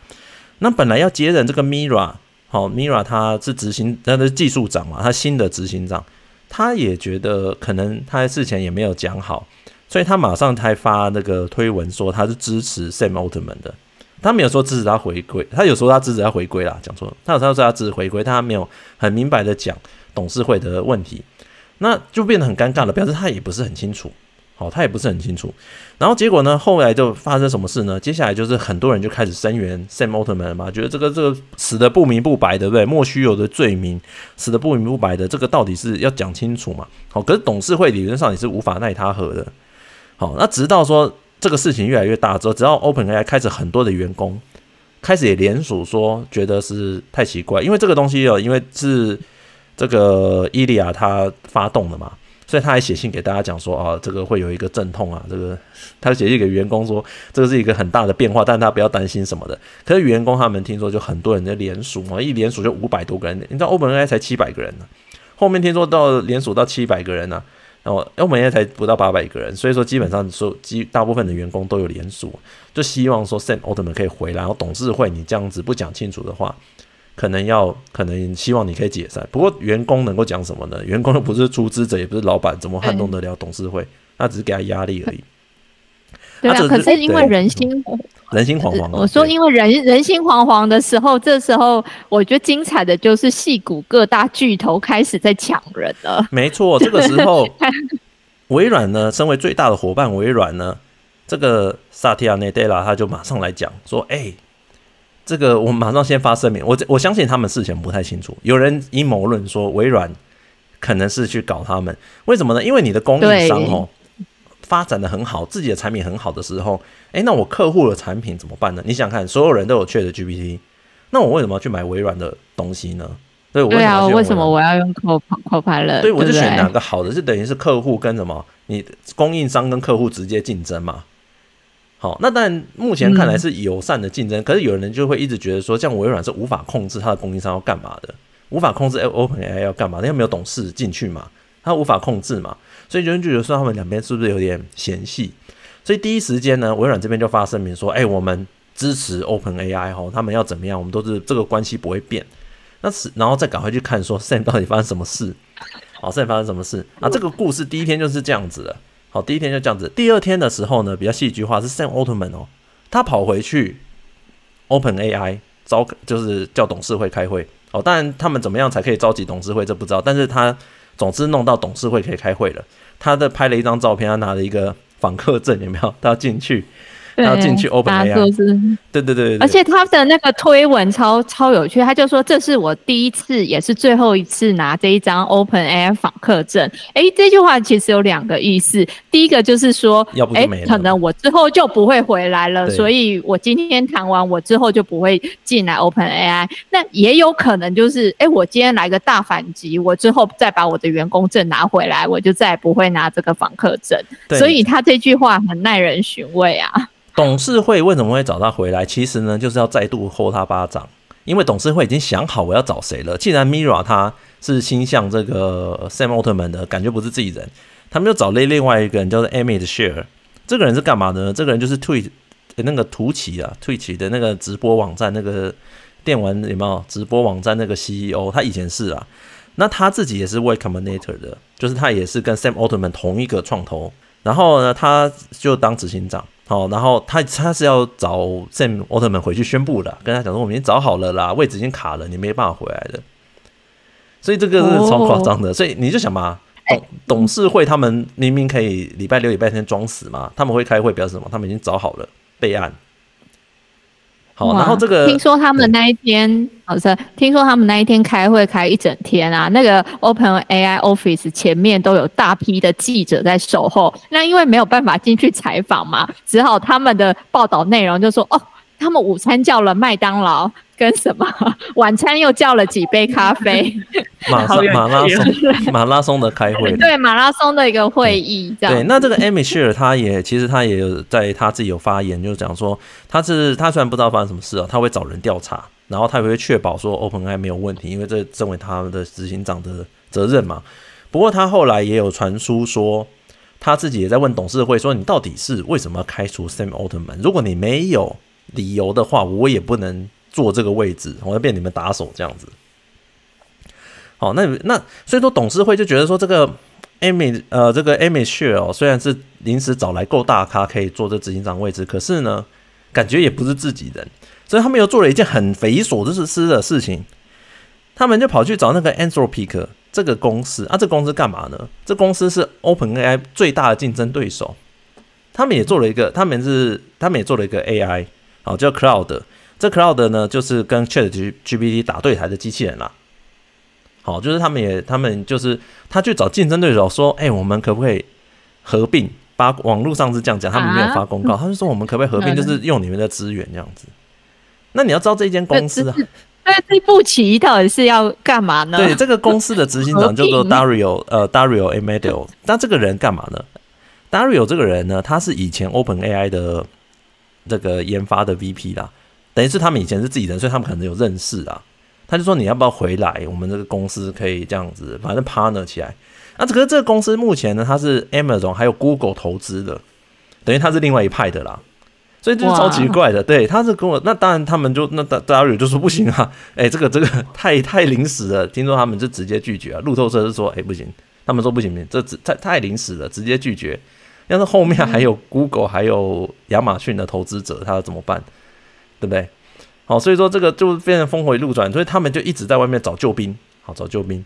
Speaker 1: 那本来要接任这个 Mira，好，Mira 他是执行他的技术长嘛，他新的执行长，他也觉得可能他事前也没有讲好。所以他马上才发那个推文说他是支持 Sam Altman 的，他没有说支持他回归，他有说他支持他回归啦，讲错了，他有说他支持回归，他没有很明白的讲董事会的问题，那就变得很尴尬了，表示他也不是很清楚，好，他也不是很清楚，然后结果呢，后来就发生什么事呢？接下来就是很多人就开始声援 Sam Altman 嘛，觉得这个这个死的不明不白，对不对？莫须有的罪名，死的不明不白的，这个到底是要讲清楚嘛？好，可是董事会理论上也是无法奈他何的。好，那直到说这个事情越来越大之后，直到 OpenAI 开始很多的员工开始也联署说，觉得是太奇怪，因为这个东西哦，因为是这个伊利亚他发动的嘛，所以他还写信给大家讲说啊，这个会有一个阵痛啊，这个他写信给员工说，这个是一个很大的变化，但他不要担心什么的。可是员工他们听说就很多人在联署嘛，一联署就五百多个人，你知道 OpenAI 才七百个人呢，后面听说到联署到七百个人呢。哦，我们现在才不到八百个人，所以说基本上说，基大部分的员工都有联署，就希望说 Sam Altman 可以回来。然后董事会你这样子不讲清楚的话，可能要可能希望你可以解散。不过员工能够讲什么呢？员工又不是出资者，也不是老板，怎么撼动得了董事会？那只是给他压力而已。
Speaker 2: 对啊，可是因为人心。
Speaker 1: 人心惶惶，
Speaker 2: 我说，因为人人心惶惶的时候，这时候我觉得精彩的就是戏骨各大巨头开始在抢人了。
Speaker 1: 没错，这个时候，微软呢，身为最大的伙伴，微软呢，这个萨提亚内德拉他就马上来讲说：“哎、欸，这个我们马上先发声明。我我相信他们事前不太清楚，有人阴谋论说微软可能是去搞他们，为什么呢？因为你的供应商哦。”发展的很好，自己的产品很好的时候，诶，那我客户的产品怎么办呢？你想看，所有人都有 ChatGPT，那我为什么要去买微软的东西呢？对，我
Speaker 2: 为为什么我要用 Copilot？
Speaker 1: 对，我就选哪个好的，就等于是客户跟什么？你供应商跟客户直接竞争嘛？好，那但目前看来是友善的竞争，嗯、可是有人就会一直觉得说，像微软是无法控制它的供应商要干嘛的，无法控制 OpenAI 要干嘛？因为没有董事进去嘛，它无法控制嘛。所以有人就觉得说他们两边是不是有点嫌隙？所以第一时间呢，微软这边就发声明说：“哎、欸，我们支持 OpenAI 哈，他们要怎么样，我们都是这个关系不会变。”那是然后再赶快去看说 Sam 到底发生什么事？好，Sam 发生什么事？啊，这个故事第一天就是这样子的。好，第一天就这样子。第二天的时候呢，比较戏剧化是 Sam Altman 哦，他跑回去 OpenAI 招，就是叫董事会开会。哦，当然他们怎么样才可以召集董事会，这不知道，但是他。总之弄到董事会可以开会了，他的拍了一张照片，他拿了一个访客证，有没有？他要进去。要进去 OpenAI，对对对，对，
Speaker 2: 而且他的那个推文超超有趣，他就说，这是我第一次也是最后一次拿这一张 OpenAI 访客证。哎、欸，这句话其实有两个意思，第一个就是说，哎、欸，可能我之后就不会回来了，所以我今天谈完，我之后就不会进来 OpenAI。那也有可能就是，哎、欸，我今天来个大反击，我之后再把我的员工证拿回来，我就再也不会拿这个访客证。所以他这句话很耐人寻味啊。
Speaker 1: 董事会为什么会找他回来？其实呢，就是要再度呼他巴掌，因为董事会已经想好我要找谁了。既然 Mira 他是心向这个 Sam Altman 的感觉不是自己人，他们就找了另外一个人叫做 Amy 的 Share。这个人是干嘛的呢？这个人就是 Twitch 那个图奇啊，Twitch 的那个直播网站那个电玩有没有直播网站那个 CEO？他以前是啊，那他自己也是 Y Combinator 的，就是他也是跟 Sam Altman 同一个创投。然后呢，他就当执行长。好，然后他他是要找 Sam Altman 回去宣布的，跟他讲说我们已经找好了啦，位置已经卡了，你没办法回来的。所以这个是超夸张的，所以你就想嘛，董董事会他们明明可以礼拜六礼拜天装死嘛，他们会开会表示什么？他们已经找好了备案。好，然后这个
Speaker 2: 听说他们那一天，好像听说他们那一天开会开一整天啊，那个 Open AI Office 前面都有大批的记者在守候。那因为没有办法进去采访嘛，只好他们的报道内容就说：哦，他们午餐叫了麦当劳，跟什么 晚餐又叫了几杯咖啡，
Speaker 1: 马马拉松马拉松的开会，
Speaker 2: 对马拉松的一个会议，这样
Speaker 1: 对。那这个 Amy Share 他也其实他也有在他自己有发言，就是讲说他是他虽然不知道发生什么事啊，他会找人调查，然后他也会确保说 OpenAI 没有问题，因为这成为他的执行长的责任嘛。不过他后来也有传出说，他自己也在问董事会说，你到底是为什么要开除 Sam Altman？如果你没有理由的话，我也不能坐这个位置，我要变你们打手这样子。好，那那所以说董事会就觉得说，这个 Amy 呃，这个 Amy Share 哦，虽然是临时找来够大咖可以坐这执行长位置，可是呢，感觉也不是自己人，所以他们又做了一件很匪夷所思的事情，他们就跑去找那个 Anthropic。这个公司啊，这公司干嘛呢？这公司是 OpenAI 最大的竞争对手，他们也做了一个，他们是他们也做了一个 AI，好叫 Cloud。这 Cloud 呢，就是跟 ChatGPT 打对台的机器人啦。好，就是他们也，他们就是他去找竞争对手说，哎，我们可不可以合并？把网络上是这样讲，他们没有发公告，他就说我们可不可以合并？就是用你们的资源这样子。那你要知道这间公司啊。
Speaker 2: 这步棋到底是要干嘛呢？
Speaker 1: 对，这个公司的执行长叫做 Dario，呃，Dario Amodei。那这个人干嘛呢？Dario 这个人呢，他是以前 OpenAI 的这个研发的 VP 啦，等于是他们以前是自己人，所以他们可能有认识啊。他就说你要不要回来？我们这个公司可以这样子，反正 partner 起来。那可是这个公司目前呢，它是 Amazon 还有 Google 投资的，等于它是另外一派的啦。所以这是超奇怪的，对，他是跟我那当然他们就那大大家就说不行啊，哎、欸，这个这个太太临时了，听说他们就直接拒绝啊。路透社是说，哎、欸，不行，他们说不行不行，这太太临时了，直接拒绝。要是后面还有 Google 还有亚马逊的投资者，他要怎么办？对不对？好，所以说这个就变成峰回路转，所以他们就一直在外面找救兵，好找救兵。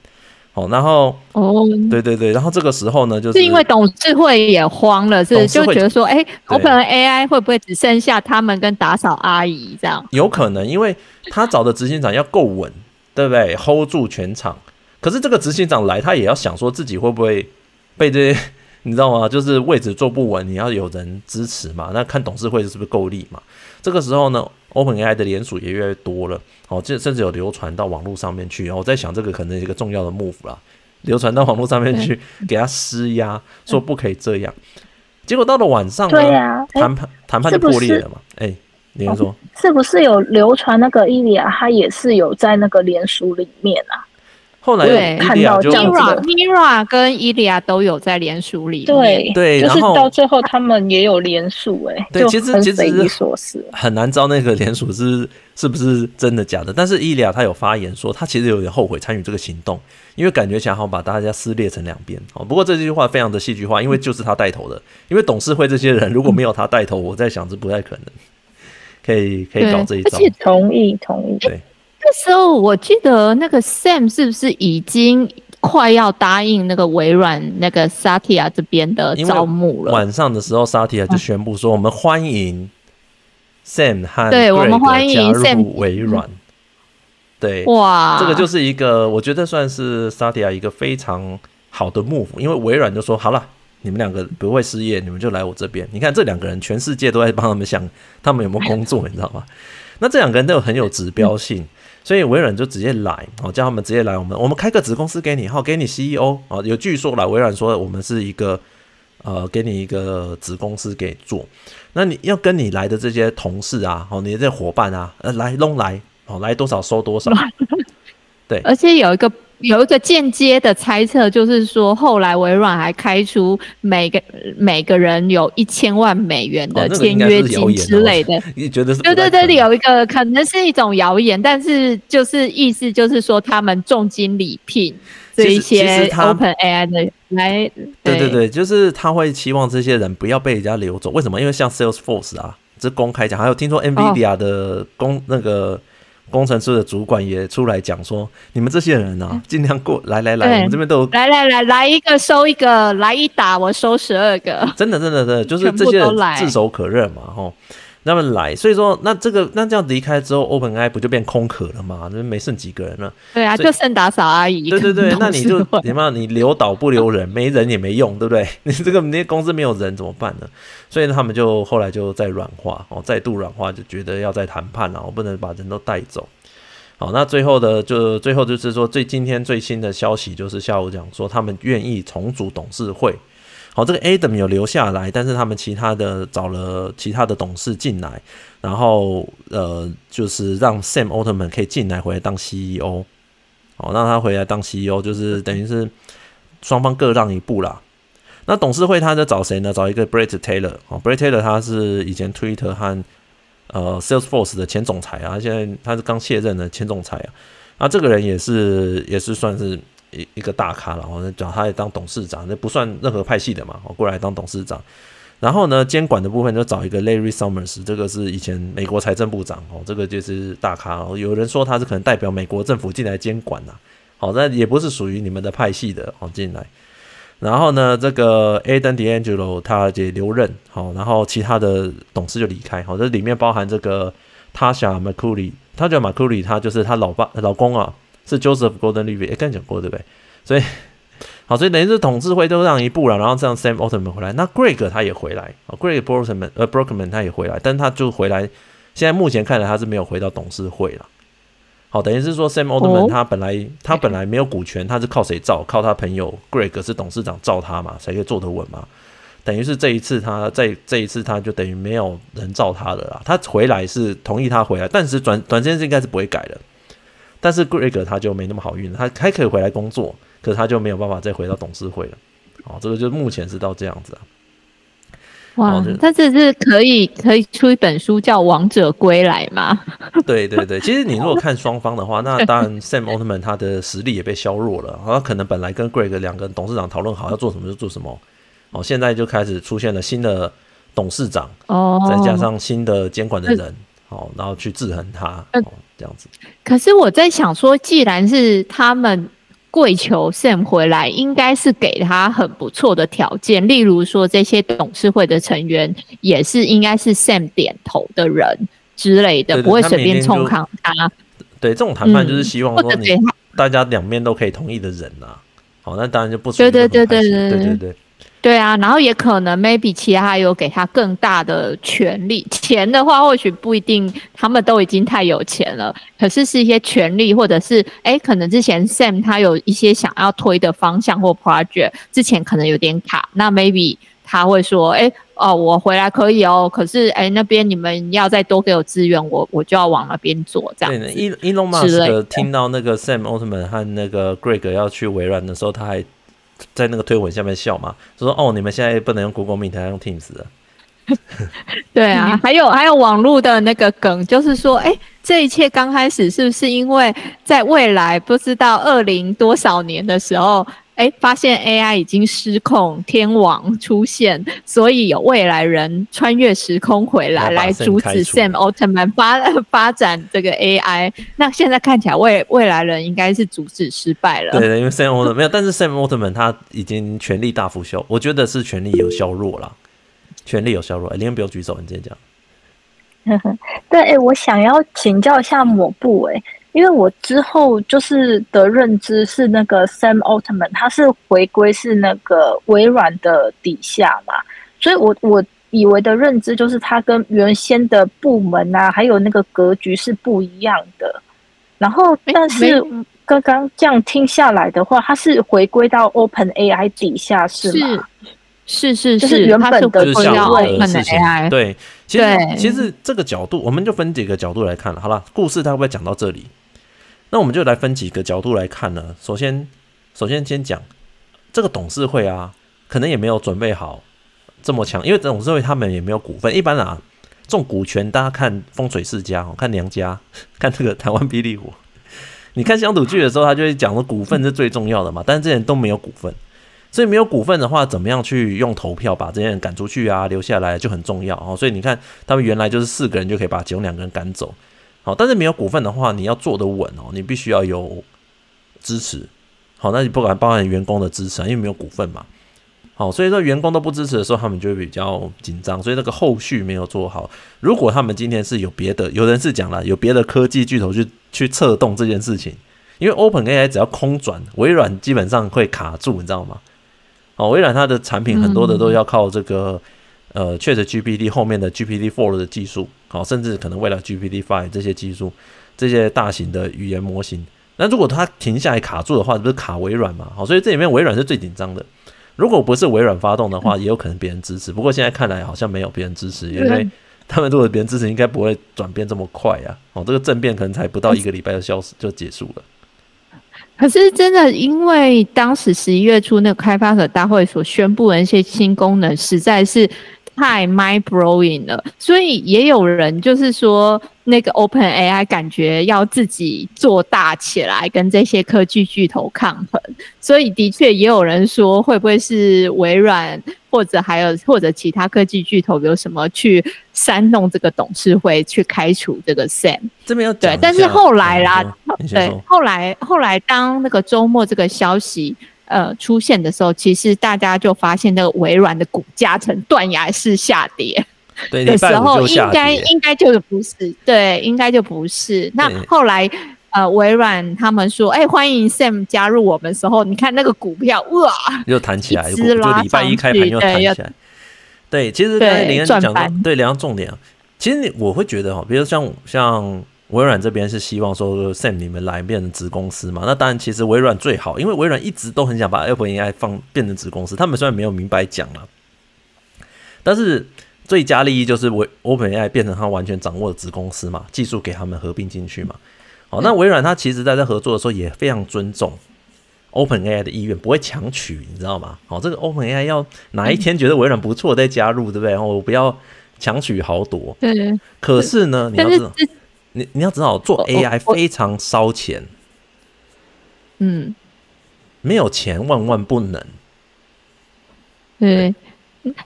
Speaker 1: 好，然后哦，对对对，然后这个时候呢，就是，是因为
Speaker 2: 董事会也慌了，是就觉得说，哎，OpenAI 会不会只剩下他们跟打扫阿姨这样？
Speaker 1: 有可能，因为他找的执行长要够稳，对不对？hold 住全场。可是这个执行长来，他也要想说自己会不会被这些，你知道吗？就是位置坐不稳，你要有人支持嘛。那看董事会是不是够力嘛？这个时候呢？OpenAI 的联署也越来越多了，哦，这甚至有流传到网络上面去。我在想，这个可能是一个重要的 move 啦，流传到网络上面去，给他施压，说不可以这样。结果到了晚上呢，对呀，谈判谈判就破裂了嘛。哎，你说、哦、
Speaker 4: 是不是有流传那个伊利亚，他也是有在那个联署里面啊？
Speaker 1: 后来对，看到就
Speaker 2: Mira Mira 跟伊利亚都有在连署里面，
Speaker 4: 对对，就是到最后他们也有连署，哎，
Speaker 1: 对，其实其实匪
Speaker 4: 夷所思，
Speaker 1: 很难知道那个连署是是不是真的假的。但是伊利亚他有发言说，他其实有点后悔参与这个行动，因为感觉想好把大家撕裂成两边。哦，不过这句话非常的戏剧化，因为就是他带头的，因为董事会这些人如果没有他带头，我在想是不太可能可以可以搞这一招。
Speaker 4: 同意同意，
Speaker 1: 对。
Speaker 2: 那时候我记得那个 Sam 是不是已经快要答应那个微软那个 Satya 这边的招募了？
Speaker 1: 晚上的时候，Satya 就宣布说：“我们欢迎 Sam 和
Speaker 2: 对，我们欢迎 Sam
Speaker 1: 微软。”对，
Speaker 2: 哇，
Speaker 1: 这个就是一个我觉得算是 Satya 一个非常好的 move，因为微软就说：“好了，你们两个不会失业，你们就来我这边。”你看这两个人，全世界都在帮他们想他们有没有工作，你知道吗？那这两个人都有很有指标性。所以微软就直接来，哦，叫他们直接来，我们我们开个子公司给你，好，给你 CEO，哦，有据说来微软说我们是一个，呃，给你一个子公司给做，那你要跟你来的这些同事啊，哦，你的这伙伴啊，呃，来弄来，哦，来多少收多少，对，
Speaker 2: 而且有一个。有一个间接的猜测，就是说后来微软还开出每个每个人有一千万美元的签约金之类的。
Speaker 1: 你觉得是？
Speaker 2: 对对对，有一个可能是一种谣言，但是就是意思就是说他们重金礼聘这一些 OpenAI 的来。
Speaker 1: 对对对，就是他会期望这些人不要被人家流走。为什么？因为像 Salesforce 啊，这公开讲，还有听说 NVIDIA 的公那个。工程师的主管也出来讲说：“你们这些人啊，尽量过来来来，我们这边都有
Speaker 2: 来来来来一个收一个，来一打我收十二个。
Speaker 1: 真的真的真的，就是这些人炙手可热嘛，吼。”那么来，所以说那这个那这样离开之后，OpenAI 不就变空壳了吗？那没剩几个人了。
Speaker 2: 对啊，就剩打扫阿姨。
Speaker 1: 对对对，那你就你妈？你留岛不留人，没人也没用，对不对？你这个那些公司没有人怎么办呢？所以他们就后来就再软化哦，再度软化，就觉得要再谈判了，我不能把人都带走。好，那最后的就最后就是说，最今天最新的消息就是下午讲说，他们愿意重组董事会。好，这个 Adam 有留下来，但是他们其他的找了其他的董事进来，然后呃，就是让 Sam Altman 可以进来回来当 CEO。好，让他回来当 CEO，就是等于是双方各让一步啦。那董事会他在找谁呢？找一个 Brett Taylor。哦，Bret Taylor 他是以前 Twitter 和呃 Salesforce 的前总裁啊，现在他是刚卸任的前总裁啊。那这个人也是也是算是一一个大咖了，我找他来当董事长，那不算任何派系的嘛，我过来当董事长。然后呢，监管的部分就找一个 Larry Summers，这个是以前美国财政部长哦，这个就是大咖哦。有人说他是可能代表美国政府进来监管呐，好，但也不是属于你们的派系的哦进来。然后呢，这个 Adam D'Angelo 他也留任，好，然后其他的董事就离开，好，这里面包含这个 Tasha McCauley，Tasha McCauley 他就是他老爸老公啊，是 Joseph Gordon-Levitt，哎，刚讲过对不对？所以。好，所以等于是董事会都让一步了，然后这样 Sam Altman 回来，那 Greg 他也回来，Greg Brockman 呃 Brockman 他也回来，但他就回来，现在目前看来他是没有回到董事会了。好，等于是说 Sam Altman 他本来、oh. 他本来没有股权，他是靠谁造？靠他朋友 Greg 是董事长造他嘛，才可以坐得稳嘛。等于是这一次他在这一次他就等于没有人造他了啦。他回来是同意他回来，但是短短时间是应该是不会改的。但是 Greg 他就没那么好运了，他还可以回来工作。可是他就没有办法再回到董事会了，哦，这个就目前是到这样子啊。
Speaker 2: 哇，他这是可以可以出一本书叫《王者归来》吗？
Speaker 1: 对对对，其实你如果看双方的话，那 当然 Sam Altman 他的实力也被削弱了，他可能本来跟 Greg 两个董事长讨论好要做什么就做什么，哦，现在就开始出现了新的董事长，哦，再加上新的监管的人，哦，然后去制衡他，哦，这样子。
Speaker 2: 可是我在想说，既然是他们。跪求 Sam 回来，应该是给他很不错的条件，例如说这些董事会的成员也是应该是 Sam 点头的人之类的，对对对，不会随便冲康他。
Speaker 1: 对，这种谈判就是希望说你大家两面都可以同意的人呐、啊。好，那当然就不
Speaker 2: 对对对对
Speaker 1: 对对对
Speaker 2: 对。啊，然后也可能 maybe 其他有给他更大的权利，钱的话或许不一定，他们都已经太有钱了。可是是一些权利，或者是哎，可能之前 Sam 他有一些想要推的方向或 project，之前可能有点卡，那 maybe 他会说，哎哦，我回来可以哦，可是哎那边你们要再多给我资源，我我就要往那边做这样子。
Speaker 1: 对，Elon Musk 听到那个 Sam Altman 和那个 Greg 要去微软的时候，他还。在那个推文下面笑嘛，就说哦，你们现在不能用 Google Meet，还用 Teams 了。
Speaker 2: 对啊，还有还有网络的那个梗，就是说，哎，这一切刚开始是不是因为在未来不知道二零多少年的时候？哎，发现 AI 已经失控，天网出现，所以有未来人穿越时空回来，来阻止 Sam Altman 发 发展这个 AI。那现在看起来未未来人应该是阻止失败了。
Speaker 1: 对的，因为 Sam Altman 没有，但是 Sam Altman 他已经权力大幅削，我觉得是权力有削弱了，权力有削弱。哎，林不要举手，你直接讲。
Speaker 4: 对，我想要请教一下抹布，哎。因为我之后就是的认知是那个 Sam Altman，他是回归是那个微软的底下嘛，所以我我以为的认知就是他跟原先的部门啊，还有那个格局是不一样的。然后，但是刚刚这样听下来的话，他是回归到 Open AI 底下是吗？
Speaker 2: 是是是，
Speaker 4: 就是原本的
Speaker 1: 就是小的事情。
Speaker 2: AI
Speaker 1: 对，其实其实这个角度，我们就分几个角度来看了。好了，故事它会不会讲到这里？那我们就来分几个角度来看呢。首先，首先先讲这个董事会啊，可能也没有准备好这么强，因为董事会他们也没有股份。一般啊，这种股权大家看风水世家，看娘家，看这个台湾霹雳火。你看乡土剧的时候，他就会讲说股份是最重要的嘛。但是这些人都没有股份，所以没有股份的话，怎么样去用投票把这些人赶出去啊，留下来就很重要哦。所以你看，他们原来就是四个人就可以把其中两个人赶走。好，但是没有股份的话，你要做得稳哦，你必须要有支持。好，那你不管包含员工的支持，因为没有股份嘛。好，所以说员工都不支持的时候，他们就会比较紧张，所以那个后续没有做好。如果他们今天是有别的，有人是讲了有别的科技巨头去去策动这件事情，因为 OpenAI 只要空转，微软基本上会卡住，你知道吗？好，微软它的产品很多的都要靠这个。呃，ChatGPT 后面的 GPT Four 的技术，好，甚至可能未来 GPT Five 这些技术，这些大型的语言模型。那如果它停下来卡住的话，不是卡微软嘛？好，所以这里面微软是最紧张的。如果不是微软发动的话，也有可能别人支持。不过现在看来好像没有别人支持，因为他们如果别人支持，应该不会转变这么快啊。哦，这个政变可能才不到一个礼拜就消失就结束了。
Speaker 2: 可是真的，因为当时十一月初那个开发者大会所宣布的一些新功能，实在是太 mind blowing 了，所以也有人就是说。那个 Open AI 感觉要自己做大起来，跟这些科技巨头抗衡，所以的确也有人说，会不会是微软或者还有或者其他科技巨头有什么去煽动这个董事会去开除这个 Sam？
Speaker 1: 这边要
Speaker 2: 对，但是后来啦，对，后来后来当那个周末这个消息呃出现的时候，其实大家就发现那个微软的股价呈断崖式下跌。
Speaker 1: 对
Speaker 2: 的时候应该应该就不是，对，应该就不是。那后来呃，微软他们说，哎、欸，欢迎 Sam 加入我们的时候，你看那个股票哇，
Speaker 1: 又弹起来，就礼拜一开盘又弹起来。对，其实刚才林恩讲的对两个重点啊。其实你我会觉得哈，比如像像微软这边是希望说 Sam 你们来变成子公司嘛，那当然其实微软最好，因为微软一直都很想把 OpenAI 放变成子公司，他们虽然没有明白讲了，但是。最佳利益就是微 OpenAI 变成他完全掌握的子公司嘛，技术给他们合并进去嘛。好，那微软它其实在这合作的时候也非常尊重 OpenAI 的意愿，不会强取，你知道吗？好，这个 OpenAI 要哪一天觉得微软不错再加入，对不对？然后我不要强取豪夺。对。可是呢，你要知道，你你要知道，做 AI 非常烧钱。嗯。没有钱万万不能。
Speaker 2: 对。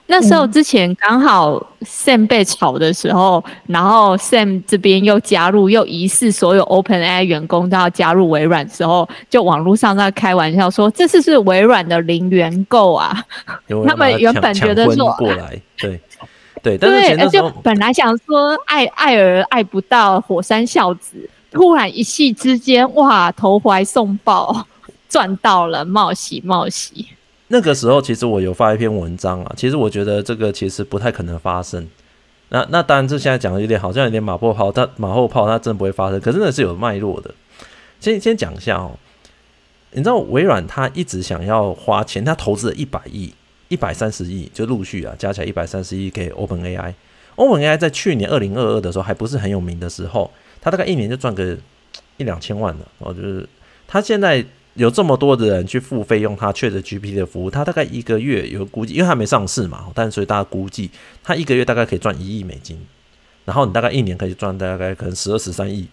Speaker 2: 那时候之前刚好 Sam 被炒的时候，然后 Sam 这边又加入，又疑似所有 OpenAI 员工都要加入微软的时候，就网络上在开玩笑说，这次是微软的零元购啊。他们原本觉得说
Speaker 1: 过来，对对，但是
Speaker 2: 对，就本来想说爱爱而爱不到火山孝子，突然一夕之间，哇，投怀送抱，赚到了，冒喜冒喜。
Speaker 1: 那个时候，其实我有发一篇文章啊。其实我觉得这个其实不太可能发生。那那当然，这现在讲的有点好像有点马后炮，它马后炮它真的不会发生。可是那是有脉络的。先先讲一下哦。你知道微软它一直想要花钱，它投资了一百亿、一百三十亿，就陆续啊加起来一百三十亿给 OpenAI。OpenAI 在去年二零二二的时候还不是很有名的时候，它大概一年就赚个一两千万了。哦，就是它现在。有这么多的人去付费用它 ChatGPT 的服务，它大概一个月有估计，因为它没上市嘛，但所以大家估计它一个月大概可以赚一亿美金，然后你大概一年可以赚大概可能十二十三亿。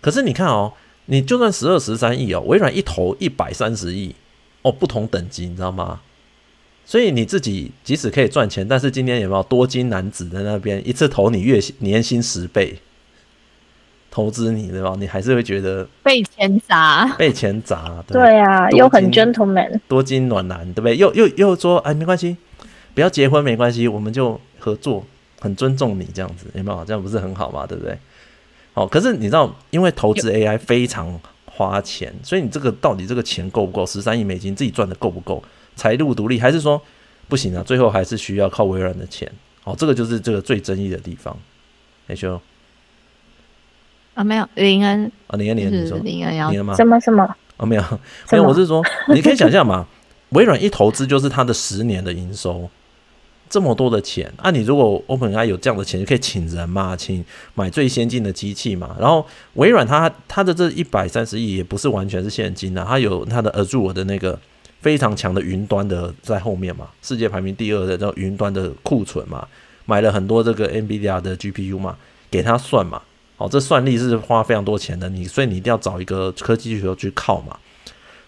Speaker 1: 可是你看哦，你就算十二十三亿哦，微软一投一百三十亿哦，不同等级，你知道吗？所以你自己即使可以赚钱，但是今天有没有多金男子在那边一次投你月薪年薪十倍？投资你对吧？你还是会觉得
Speaker 2: 被钱砸，
Speaker 1: 被钱砸。
Speaker 4: 对，对啊，又很 gentleman，
Speaker 1: 多金暖男，对不对？又又又说，哎，没关系，不要结婚没关系，我们就合作，很尊重你这样子，有没有？这样不是很好吗？对不对？好，可是你知道，因为投资 AI 非常花钱，所以你这个到底这个钱够不够？十三亿美金自己赚的够不够？财路独立还是说不行啊？最后还是需要靠微软的钱。哦，这个就是这个最争议的地方。哎，修。
Speaker 2: 啊，没有林恩
Speaker 1: 啊，林恩，林恩，你说
Speaker 2: 林恩要
Speaker 1: 吗？
Speaker 4: 什么什么？
Speaker 1: 啊，没有，没有，我是说，你可以想象嘛，微软一投资就是它的十年的营收，这么多的钱啊！你如果 OpenAI 有这样的钱，就可以请人嘛，请买最先进的机器嘛。然后微软它它的这一百三十亿也不是完全是现金啊，它有它的 Azure 的那个非常强的云端的在后面嘛，世界排名第二的叫云端的库存嘛，买了很多这个 NVIDIA 的 GPU 嘛，给他算嘛。哦，这算力是花非常多钱的，你所以你一定要找一个科技巨头去靠嘛。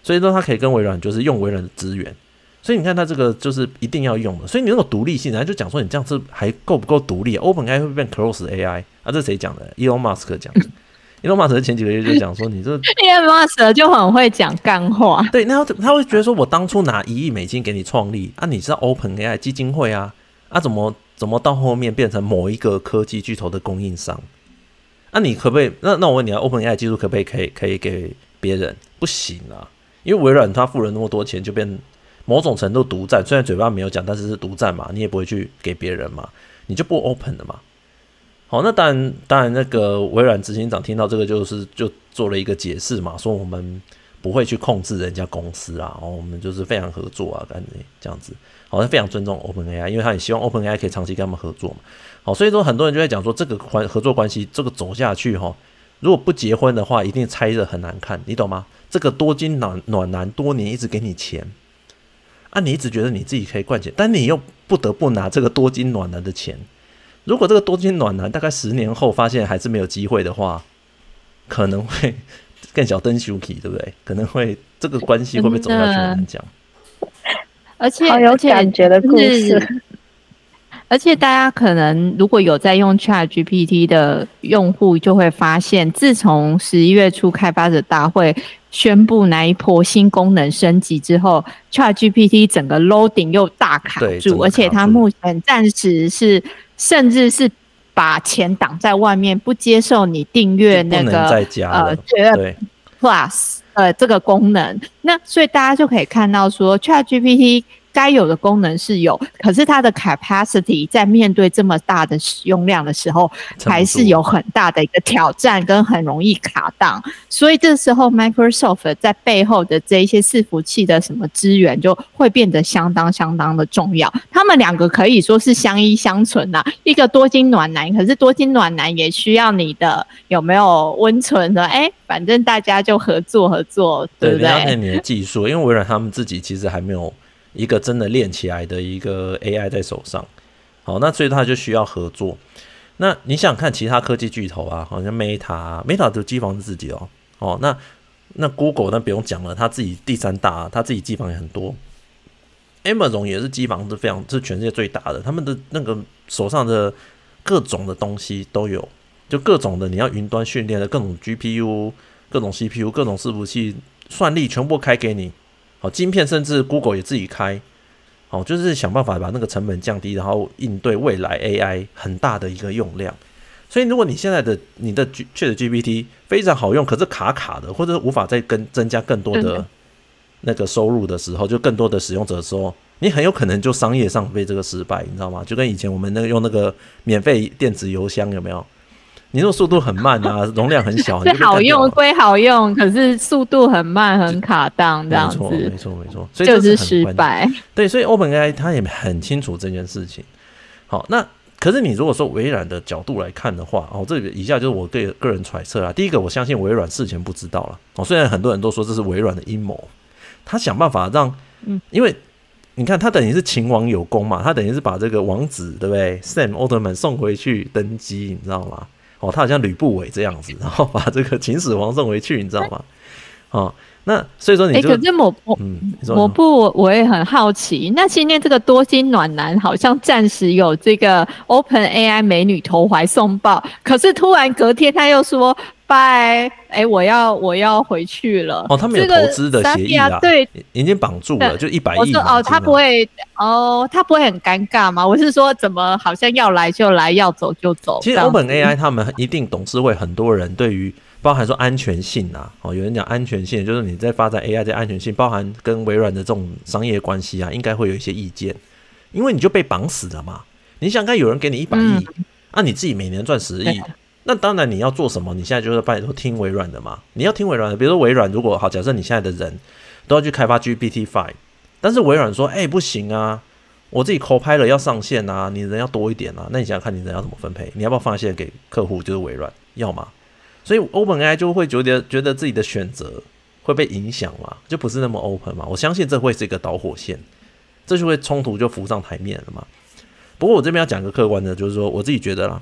Speaker 1: 所以说，他可以跟微软就是用微软的资源。所以你看，他这个就是一定要用的。所以你那种独立性，然后就讲说你这样子还够不够独立？OpenAI 会变 Close AI 啊？这谁讲的？Elon Musk 讲的。Elon Musk 前几个月就讲说，你这
Speaker 2: Elon Musk 就很会讲干话。
Speaker 1: 对，那他他会觉得说，我当初拿一亿美金给你创立啊，你知道 OpenAI 基金会啊啊，怎么怎么到后面变成某一个科技巨头的供应商？那、啊、你可不可以？那那我问你啊，OpenAI 技术可不可以可以可以给别人？不行啊，因为微软它付了那么多钱，就变某种程度独占，虽然嘴巴没有讲，但是是独占嘛，你也不会去给别人嘛，你就不 open 了嘛。好，那当然，当然，那个微软执行长听到这个，就是就做了一个解释嘛，说我们不会去控制人家公司啊，哦，我们就是非常合作啊，感觉这样子，好像非常尊重 OpenAI，因为他也希望 OpenAI 可以长期跟他们合作嘛。好，所以说很多人就在讲说，这个关合作关系这个走下去哈，如果不结婚的话，一定拆得很难看，你懂吗？这个多金暖暖男多年一直给你钱，啊，你一直觉得你自己可以赚钱，但你又不得不拿这个多金暖男的钱。如果这个多金暖男大概十年后发现还是没有机会的话，可能会 更小灯休息，对不对？可能会这个关系会不会走下去很难讲。
Speaker 2: 而且
Speaker 4: 好有感觉的故事。
Speaker 2: 而且大家可能如果有在用 ChatGPT 的用户，就会发现，自从十一月初开发者大会宣布那一波新功能升级之后，ChatGPT 整个 loading 又大卡住，而且它目前暂时是，甚至是把钱挡在外面，不接受你订阅那个呃对 Plus 呃这个功能。那所以大家就可以看到说，ChatGPT。该有的功能是有，可是它的 capacity 在面对这么大的使用量的时候，还是有很大的一个挑战，跟很容易卡档。所以这时候 Microsoft 在背后的这一些伺服器的什么资源就会变得相当相当的重要。他们两个可以说是相依相存呐，一个多金暖男，可是多金暖男也需要你的有没有温存的？哎，反正大家就合作合作，对不对？
Speaker 1: 要看你的技术，因为微软他们自己其实还没有。一个真的练起来的一个 AI 在手上，好，那所以他就需要合作。那你想看其他科技巨头啊，好像 Meta，Meta 就机房是自己哦，哦，那那 Google 那不用讲了，他自己第三大，他自己机房也很多。Amazon 也是机房是非常是全世界最大的，他们的那个手上的各种的东西都有，就各种的你要云端训练的各种 GPU、各种 CPU、各种伺服器算力全部开给你。好，晶片甚至 Google 也自己开，好，就是想办法把那个成本降低，然后应对未来 AI 很大的一个用量。所以，如果你现在的你的 ChatGPT 非常好用，可是卡卡的，或者是无法再跟增加更多的那个收入的时候，就更多的使用者的时候，你很有可能就商业上被这个失败，你知道吗？就跟以前我们那个用那个免费电子邮箱有没有？你说速度很慢啊，容量很小，
Speaker 2: 是好用归好用，可是速度很慢，很卡档这样子。没错，
Speaker 1: 没错，没错，所以这
Speaker 2: 就是失败。
Speaker 1: 对，所以 OpenAI 它也很清楚这件事情。好，那可是你如果说微软的角度来看的话，哦，这以下就是我个个人揣测啦。第一个，我相信微软事前不知道了。哦，虽然很多人都说这是微软的阴谋，他想办法让，嗯，因为你看他等于是秦王有功嘛，他等于是把这个王子对不对，Sam 奥特曼送回去登基，你知道吗？哦，他好像吕不韦这样子，然后把这个秦始皇送回去，你知道吗？哦，那所以说你就，哎、欸，可是
Speaker 2: 抹布，嗯，抹布我我也很好奇，那今天这个多金暖男好像暂时有这个 Open AI 美女投怀送抱，可是突然隔天他又说。拜，哎，我要我要回去了。
Speaker 1: 哦，他们有投资的协议啊，对，已经绑住了，就一百亿。
Speaker 2: 我说哦，他不会，哦，他不会很尴尬吗？我是说，怎么好像要来就来，要走就走？
Speaker 1: 其实 OpenAI 他们一定董事会很多人对于包含说安全性啊，哦，有人讲安全性，就是你在发展 AI 的安全性，包含跟微软的这种商业关系啊，应该会有一些意见，因为你就被绑死了嘛。你想看有人给你一百亿，那、嗯啊、你自己每年赚十亿。那当然，你要做什么？你现在就是拜托听微软的嘛。你要听微软的，比如说微软，如果好，假设你现在的人都要去开发 GPT Five，但是微软说，哎、不行啊，我自己 Copilot 要上线啊，你人要多一点啊。那你想想看，你人要怎么分配？你要不要放线给客户？就是微软要吗？所以 OpenAI 就会觉得觉得自己的选择会被影响嘛，就不是那么 open 嘛。我相信这会是一个导火线，这就会冲突就浮上台面了嘛。不过我这边要讲个客观的，就是说我自己觉得啦。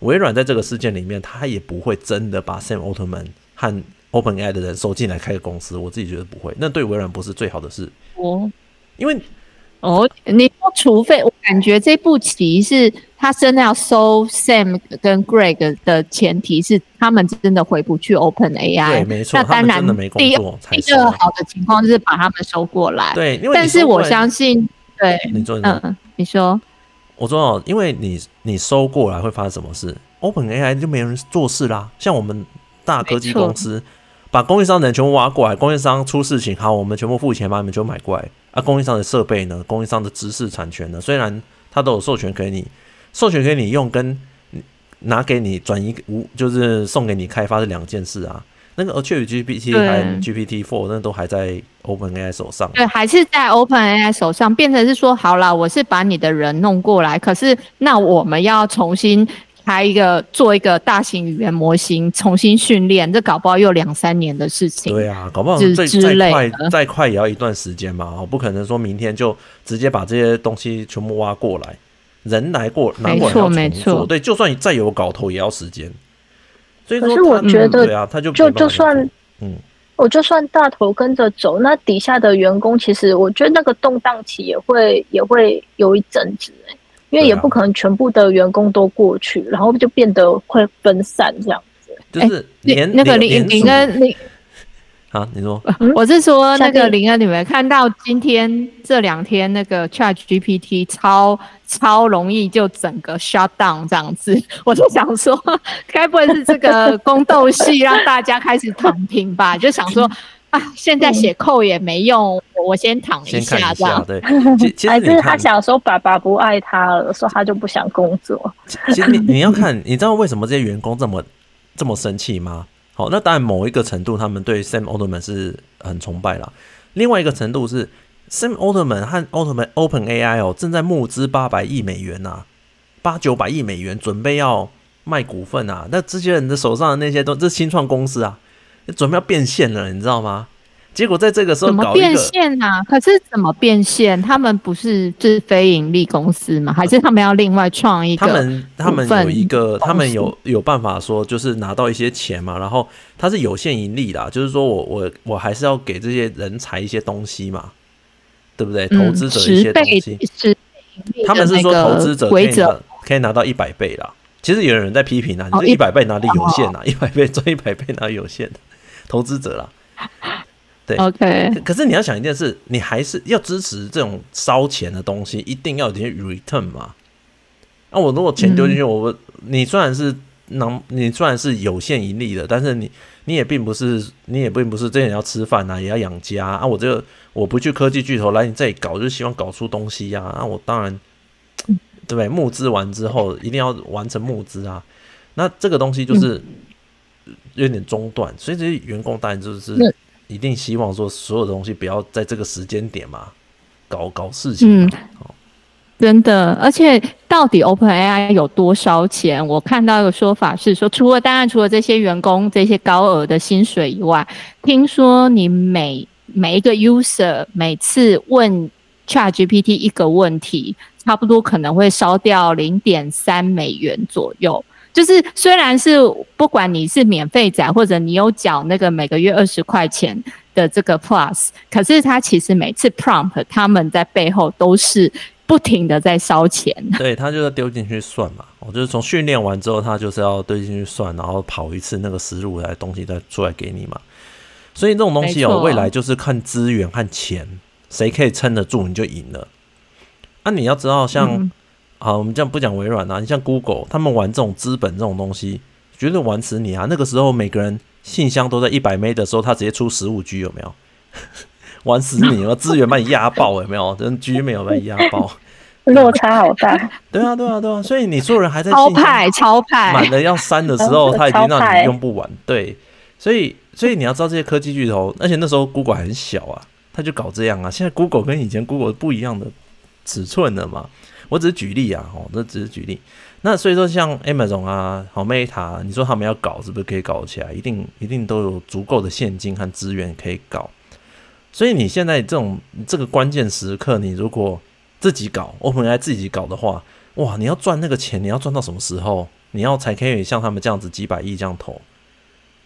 Speaker 1: 微软在这个事件里面，他也不会真的把 Sam Altman 和 OpenAI 的人收进来开个公司。我自己觉得不会，那对微软不是最好的事。哦，因为
Speaker 2: 哦，你说除非我感觉这步棋是他真的要收 Sam 跟 Greg 的前提是他们真的回不去 OpenAI。
Speaker 1: 对，没错。
Speaker 2: 那当然，
Speaker 1: 真的没工作才
Speaker 2: 一个好的情况就是把他们收过来。
Speaker 1: 对，因为
Speaker 2: 但是我相信，对，
Speaker 1: 你说，嗯，
Speaker 2: 你说。
Speaker 1: 我说哦，因为你你收过来会发生什么事？OpenAI 就没人做事啦。像我们大科技公司，把供应商的人全部挖过来，供应商出事情，好，我们全部付钱把你们全部买过来。啊，供应商的设备呢？供应商的知识产权呢？虽然他都有授权给你，授权给你用，跟拿给你转移无，就是送给你开发是两件事啊。那个 ChatGPT 和 GPT Four 那都还在 OpenAI 手上，
Speaker 2: 对，还是在 OpenAI 手上，变成是说，好了，我是把你的人弄过来，可是那我们要重新开一个，做一个大型语言模型，重新训练，这搞不好又两三年的事情。
Speaker 1: 对啊，搞不好再再快再快也要一段时间嘛，哦，不可能说明天就直接把这些东西全部挖过来，人来过拿过来要重做，对，就算你再有搞头也要时间。
Speaker 4: 可是我觉得，
Speaker 1: 啊，他就
Speaker 4: 就就算，嗯，我就算大头跟着走，那底下的员工其实我觉得那个动荡期也会也会有一阵子，因为也不可能全部的员工都过去，然后就变得会分散这样子。
Speaker 1: 就是连
Speaker 2: 那个林林跟林。
Speaker 1: 啊，你说，
Speaker 2: 我是说那个林恩，你们看到今天这两天那个 ChatGPT 超超容易就整个 shut down 这样子，我就想说，该不会是这个宫斗戏让大家开始躺平吧？就想说啊，现在写扣也没用，我先躺一下这样。
Speaker 1: 对，
Speaker 4: 其实他想说爸爸不爱他了，说他就不想工作。
Speaker 1: 其实你你要看，你知道为什么这些员工这么这么生气吗？好，那当然某一个程度，他们对 Sam Altman 是很崇拜啦。另外一个程度是，Sam Altman 和 Altman OpenAI 哦，正在募资八百亿美元呐，八九百亿美元，准备要卖股份啊。那这些人的手上的那些都，这是新创公司啊，准备要变现了，你知道吗？结果在这个时候搞一个
Speaker 2: 变现啊？可是怎么变现？他们不是就是非盈利公司吗？还是他们要另外创一个？
Speaker 1: 他们他们有一个，他们有有办法说，就是拿到一些钱嘛。然后它是有限盈利的，就是说我我我还是要给这些人才一些东西嘛，对不对？投资者一些东西。嗯、他们是说投资者可以拿可以拿到一百倍啦。其实有人在批评啊，你这一百倍哪里有限啊？一百倍赚一百倍哪里有限？投资者啦。对
Speaker 2: ，OK。
Speaker 1: 可是你要想一件事，你还是要支持这种烧钱的东西，一定要有点 return 嘛。那、啊、我如果钱丢进去，嗯、我你虽然是能，你虽然是有限盈利的，但是你你也并不是，你也并不是真的要吃饭啊，也要养家啊。我这个我不去科技巨头来你这里搞，就希望搞出东西呀、啊。那我当然，对不对？募资完之后一定要完成募资啊。那这个东西就是有点中断，所以这些员工当然就是。一定希望说所有的东西不要在这个时间点嘛，搞搞事情。嗯，
Speaker 2: 真的，而且到底 OpenAI 有多烧钱？我看到一个说法是说，除了当然除了这些员工这些高额的薪水以外，听说你每每一个 user 每次问 ChatGPT 一个问题，差不多可能会烧掉零点三美元左右。就是虽然是不管你是免费载或者你有缴那个每个月二十块钱的这个 Plus，可是它其实每次 prompt 他们在背后都是不停的在烧钱。
Speaker 1: 对，他就是丢进去算嘛，我就是从训练完之后，他就是要丢进去算，然后跑一次那个思路来东西再出来给你嘛。所以这种东西哦，未来就是看资源和钱，谁可以撑得住你就赢了。那、啊、你要知道像。嗯好，我们这样不讲微软啊，你像 Google，他们玩这种资本这种东西，绝对玩死你啊！那个时候每个人信箱都在一百 M 的时候，他直接出十五 G 有没有？玩死你了，资源把你压爆有没有？真 G 没有把你压爆，
Speaker 4: 落差好大。
Speaker 1: 对啊，对啊，对啊！所以你所有人还在
Speaker 2: 超派超派
Speaker 1: 满了要删的时候，他已经让你用不完。对，所以所以你要知道这些科技巨头，而且那时候 Google 很小啊，他就搞这样啊。现在 Google 跟以前 Google 不一样的尺寸了嘛。我只是举例啊，哦，这只是举例。那所以说，像 Amazon 啊，好 Meta，你说他们要搞，是不是可以搞起来？一定一定都有足够的现金和资源可以搞。所以你现在这种这个关键时刻，你如果自己搞，OpenAI 自己搞的话，哇，你要赚那个钱，你要赚到什么时候？你要才可以像他们这样子几百亿这样投，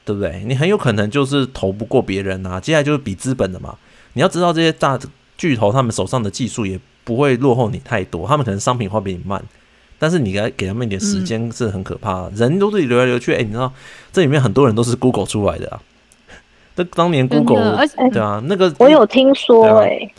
Speaker 1: 对不对？你很有可能就是投不过别人啊。接下来就是比资本的嘛。你要知道这些大巨头他们手上的技术也。不会落后你太多，他们可能商品化比你慢，但是你给给他们一点时间是很可怕的。嗯、人都是流来流去，哎、欸，你知道这里面很多人都是 Google 出来的啊。这当年 Google 对啊，那个
Speaker 4: 我有听说、欸，哎，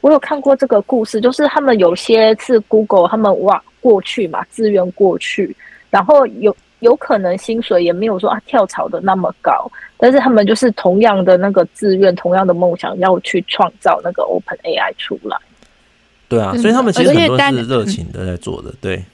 Speaker 4: 我有看过这个故事，就是他们有些是 Google 他们挖过去嘛，资源过去，然后有有可能薪水也没有说啊跳槽的那么高，但是他们就是同样的那个志愿，同样的梦想要去创造那个 Open AI 出来。
Speaker 1: 对啊，所以他们其实很多是热情的在做的，对。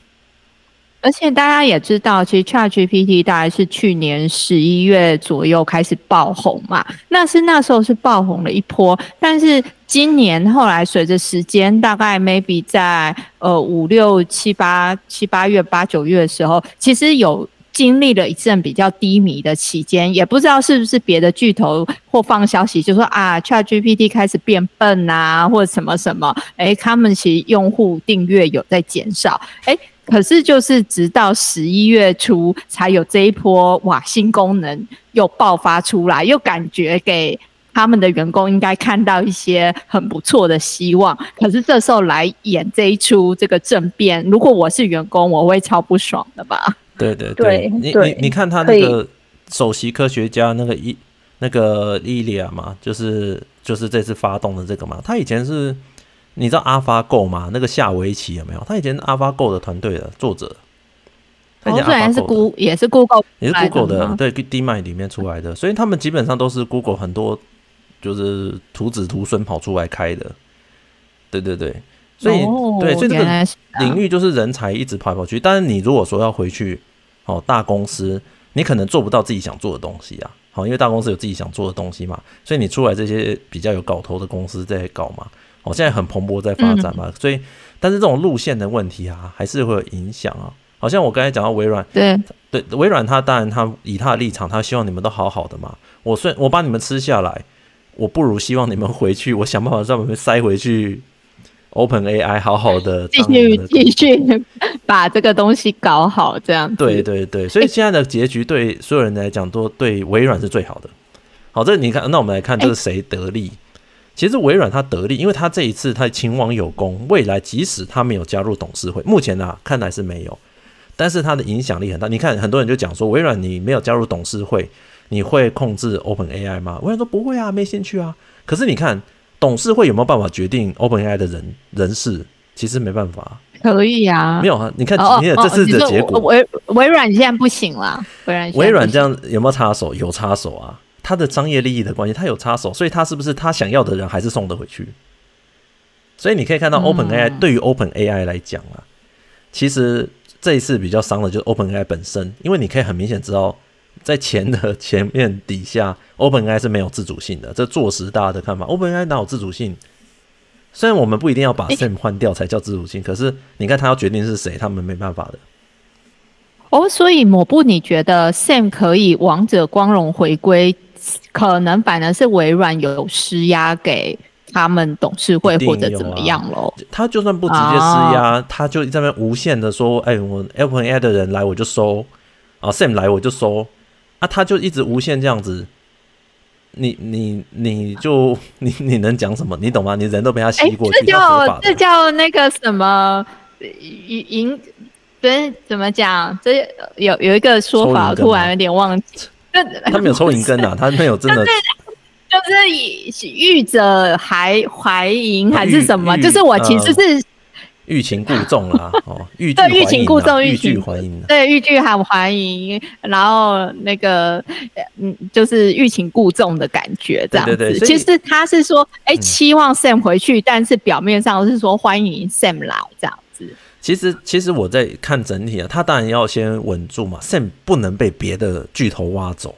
Speaker 2: 而且大家也知道，其实 ChatGPT 大概是去年十一月左右开始爆红嘛，那是那时候是爆红了一波。但是今年后来随着时间，大概 maybe 在呃五六七八七八月八九月的时候，其实有经历了一阵比较低迷的期间，也不知道是不是别的巨头或放消息，就说啊 ChatGPT 开始变笨啊，或者什么什么，哎，他们其实用户订阅有在减少，哎。可是，就是直到十一月初才有这一波哇，新功能又爆发出来，又感觉给他们的员工应该看到一些很不错的希望。可是这时候来演这一出这个政变，如果我是员工，我会超不爽的吧？
Speaker 1: 对对对，你你你看他那个首席科学家那个伊那个伊利亚嘛，就是就是这次发动的这个嘛，他以前是。你知道 AlphaGo 吗？那个下围棋有没有？他以前 AlphaGo 的团队的作者，
Speaker 2: 他以前 AlphaGo 是 Google，也是 Google，
Speaker 1: 也是 Google 的，对，DeepMind 里面出来的，所以他们基本上都是 Google 很多就是徒子徒孙跑出来开的，对对对，所以、哦、对，所以这个领域就是人才一直跑来跑去。但是你如果说要回去哦，大公司，你可能做不到自己想做的东西啊，好，因为大公司有自己想做的东西嘛，所以你出来这些比较有搞头的公司在搞嘛。哦，现在很蓬勃在发展嘛，嗯、所以，但是这种路线的问题啊，还是会有影响啊。好像我刚才讲到微软，
Speaker 2: 对
Speaker 1: 对，微软它当然它以它的立场，它希望你们都好好的嘛。我虽我把你们吃下来，我不如希望你们回去，我想办法让你们塞回去。Open AI 好好的继续
Speaker 2: 继续把这个东西搞好，这样。
Speaker 1: 对对对，所以现在的结局对所有人来讲都对微软是最好的。好，这你看，那我们来看这是谁得利。欸其实微软它得利，因为它这一次它勤王有功，未来即使它没有加入董事会，目前啊看来是没有，但是它的影响力很大。你看很多人就讲说，微软你没有加入董事会，你会控制 Open AI 吗？微软说不会啊，没兴趣啊。可是你看董事会有没有办法决定 Open AI 的人人事？其实没办法。
Speaker 2: 可以啊，
Speaker 1: 没有啊。你看今天这次的结果，
Speaker 2: 微微软现在不行了。微软
Speaker 1: 微软这样有没有插手？有插手啊。他的商业利益的关系，他有插手，所以他是不是他想要的人还是送得回去？所以你可以看到，Open AI 对于 Open AI 来讲啊，其实这一次比较伤的就是 Open AI 本身，因为你可以很明显知道，在钱的前面底下，Open AI 是没有自主性的。这坐实大家的看法，Open AI 哪有自主性？虽然我们不一定要把 Sam 换掉才叫自主性，可是你看他要决定是谁，他们没办法的。
Speaker 2: 哦，所以抹布，你觉得 Sam 可以王者光荣回归？可能反而是微软有施压给他们董事会或者怎么样喽？
Speaker 1: 他就算不直接施压，哦、他就在那边无限的说：“哎、欸，我 OpenAI 的人来我就收，啊 Sam 来我就收，啊，他就一直无限这样子。你你你就 你你能讲什么？你懂吗？你人都被他吸过去，
Speaker 2: 欸、这叫这叫那个什么银？对，怎么讲？这有有一个说法，我突然有点忘记。”
Speaker 1: 他没有抽银根啊，他没有真的，
Speaker 2: 就是以欲者还怀银还是什么？就是我其实是
Speaker 1: 欲擒故纵啦，哦，欲
Speaker 2: 对欲擒故纵，
Speaker 1: 欲拒还迎，
Speaker 2: 对欲拒还还迎，然后那个嗯，就是欲擒故纵的感觉，这样子。对对对，其实他是说，哎，期望 Sam 回去，但是表面上是说欢迎 Sam 来这样子。
Speaker 1: 其实，其实我在看整体啊，他当然要先稳住嘛，Sam 不能被别的巨头挖走，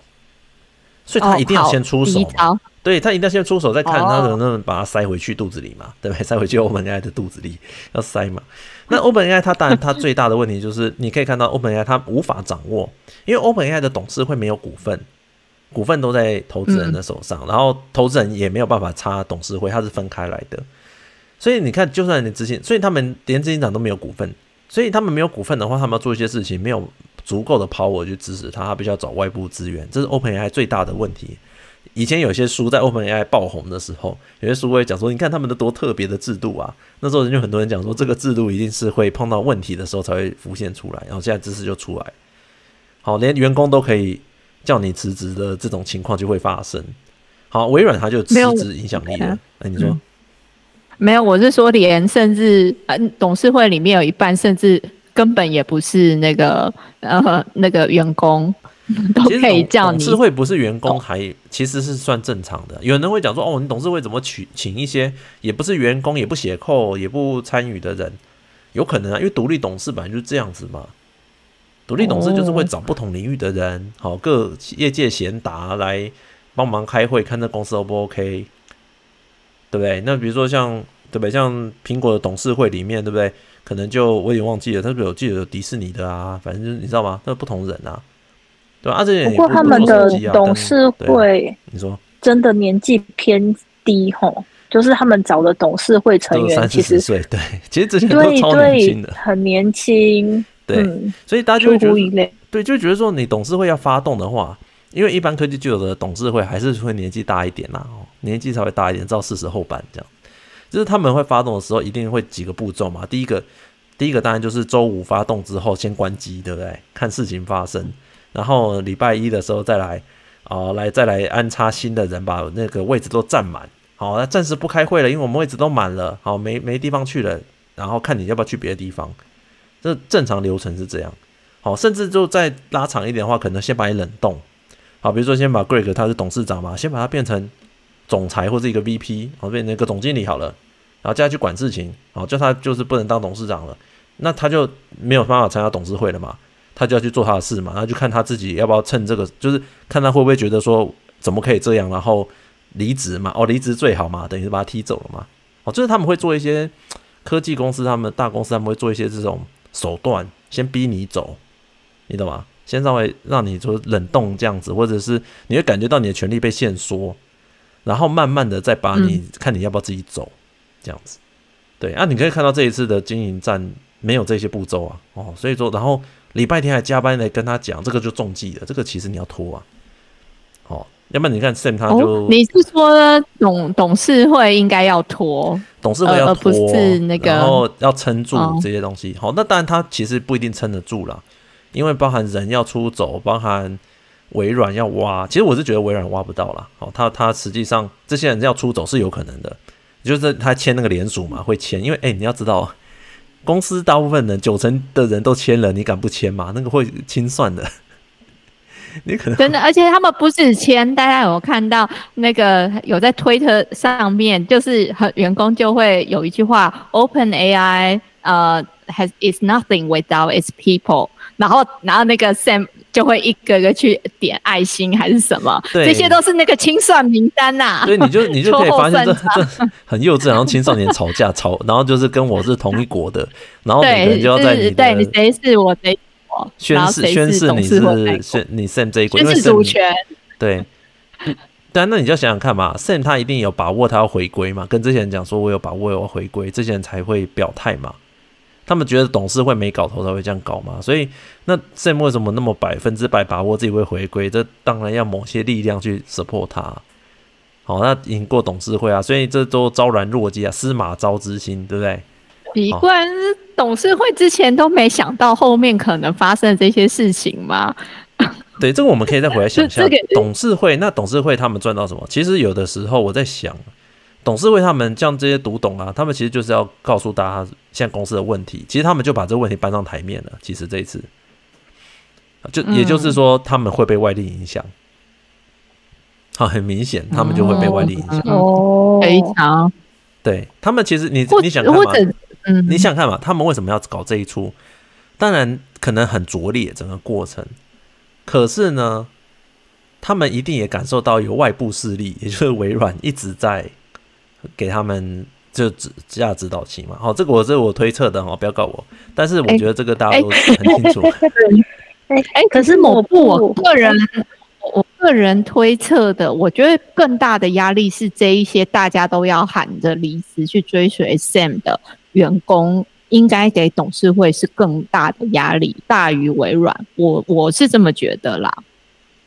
Speaker 1: 所以他一定要先出手嘛。对，他一定要先出手，再看他能不能把它塞回去肚子里嘛，对不对？塞回去 OpenAI 的肚子里要塞嘛。那 OpenAI 它当然它最大的问题就是，你可以看到 OpenAI 它无法掌握，因为 OpenAI 的董事会没有股份，股份都在投资人的手上，然后投资人也没有办法插董事会，它是分开来的。所以你看，就算你执行，所以他们连执行长都没有股份，所以他们没有股份的话，他们要做一些事情，没有足够的 power 去支持他，他必须要找外部资源，这是 OpenAI 最大的问题。以前有些书在 OpenAI 爆红的时候，有些书会讲说，你看他们的多特别的制度啊，那时候人就很多人讲说，这个制度一定是会碰到问题的时候才会浮现出来，然后现在知识就出来，好，连员工都可以叫你辞职的这种情况就会发生。好，微软它就辞职影响力了，哎，你说。嗯
Speaker 2: 没有，我是说连甚至嗯，董事会里面有一半甚至根本也不是那个呃那个员工，都可以叫你。
Speaker 1: 董事会不是员工还，还其实是算正常的。有人会讲说，哦，你董事会怎么请请一些也不是员工，也不写扣，也不参与的人？有可能啊，因为独立董事本来就是这样子嘛。独立董事就是会找不同领域的人，好、哦、各业界贤达来帮忙开会，看这公司 O 不 OK，对不对？那比如说像对不对？像苹果的董事会里面，对不对？可能就我也忘记了，他是不是有记得有迪士尼的啊？反正就是你知道吗？那不同人啊，对吧？啊，这些不，
Speaker 4: 不过他们的董事会，
Speaker 1: 你说
Speaker 4: 真的年纪偏低吼。就是他们找的董事会成员，其实岁
Speaker 1: 对，其实这些都超年轻的，
Speaker 4: 很年轻，
Speaker 1: 对，
Speaker 4: 嗯、
Speaker 1: 所以大家就会觉得，对，就觉得说你董事会要发动的话，因为一般科技巨头的董事会还是会年纪大一点啦，哦，年纪稍微大一点，到四十后半这样，就是他们会发动的时候，一定会几个步骤嘛。第一个，第一个当然就是周五发动之后先关机，对不对？看事情发生，然后礼拜一的时候再来，哦，来再来安插新的人，把那个位置都占满。好，那暂时不开会了，因为我们位置都满了，好，没没地方去了，然后看你要不要去别的地方。这正常流程是这样。好，甚至就再拉长一点的话，可能先把你冷冻。好，比如说先把 Greg 他是董事长嘛，先把他变成总裁或者一个 VP，好，变成一个总经理好了，然后叫他去管事情，好，叫他就是不能当董事长了，那他就没有办法参加董事会了嘛，他就要去做他的事嘛，然后就看他自己要不要趁这个，就是看他会不会觉得说怎么可以这样，然后。离职嘛，哦，离职最好嘛，等于是把他踢走了嘛，哦，就是他们会做一些科技公司，他们大公司他们会做一些这种手段，先逼你走，你懂吗？先稍微让你说冷冻这样子，或者是你会感觉到你的权利被限缩，然后慢慢的再把你、嗯、看你要不要自己走，这样子。对啊，你可以看到这一次的经营战没有这些步骤啊，哦，所以说，然后礼拜天还加班来跟他讲，这个就中计了，这个其实你要拖啊，哦。要不然你看 Sam 他就、哦、
Speaker 2: 你是说董董事会应该要拖，
Speaker 1: 董事会要拖，
Speaker 2: 而不是那个，
Speaker 1: 然后要撑住这些东西。好、哦，那当然他其实不一定撑得住啦，因为包含人要出走，包含微软要挖。其实我是觉得微软挖不到啦。好，他他实际上这些人要出走是有可能的，就是他签那个联署嘛，会签。因为哎、欸，你要知道，公司大部分人九成的人都签了，你敢不签吗？那个会清算的。你可能
Speaker 2: 真的，而且他们不是签，大家有看到那个有在推特上面，就是很员工就会有一句话：“Open AI 呃、has is nothing without its people。”然后然后那个 Sam 就会一个个去点爱心还是什么，这些都是那个清算名单呐、啊。
Speaker 1: 所以你就 你就可以发现这这很幼稚，然后青少年吵架吵，然后就是跟我是同一国的，然后每个人就要在你的
Speaker 2: 对，你谁是我谁我。
Speaker 1: 宣誓宣誓你是宣你 Sam 这一国，
Speaker 2: 宣誓主权。
Speaker 1: 对，但那你就想想看嘛，Sam 他一定有把握他要回归嘛，跟这些人讲说，我有把握我要回归，这些人才会表态嘛。他们觉得董事会没搞头才会这样搞嘛，所以那 Sam 为什么那么百分之百把握自己会回归？这当然要某些力量去 support 他。好，那赢过董事会啊，所以这都昭然若揭啊，司马昭之心，对不对？
Speaker 2: 奇怪，董事会之前都没想到后面可能发生这些事情吗？
Speaker 1: 对，这个我们可以再回来想一下。董事会，那董事会他们赚到什么？其实有的时候我在想，董事会他们像这些独董啊，他们其实就是要告诉大家现在公司的问题。其实他们就把这个问题搬上台面了。其实这一次，就也就是说，他们会被外力影响。好，很明显，他们就会被外力影响。
Speaker 2: 哦，非常。
Speaker 1: 对他们，其实你你想看嘛？嗯，你想看嘛？他们为什么要搞这一出？当然可能很拙劣整个过程，可是呢，他们一定也感受到有外部势力，也就是微软一直在给他们就指下指导期嘛。好，这个我这个我推测的哦，不要告我。但是我觉得这个大家都很清楚。
Speaker 2: 哎哎，可是某部我个人我个人推测的，我觉得更大的压力是这一些大家都要喊着离职去追随 Sam 的。员工应该给董事会是更大的压力，大于微软。我我是这么觉得啦。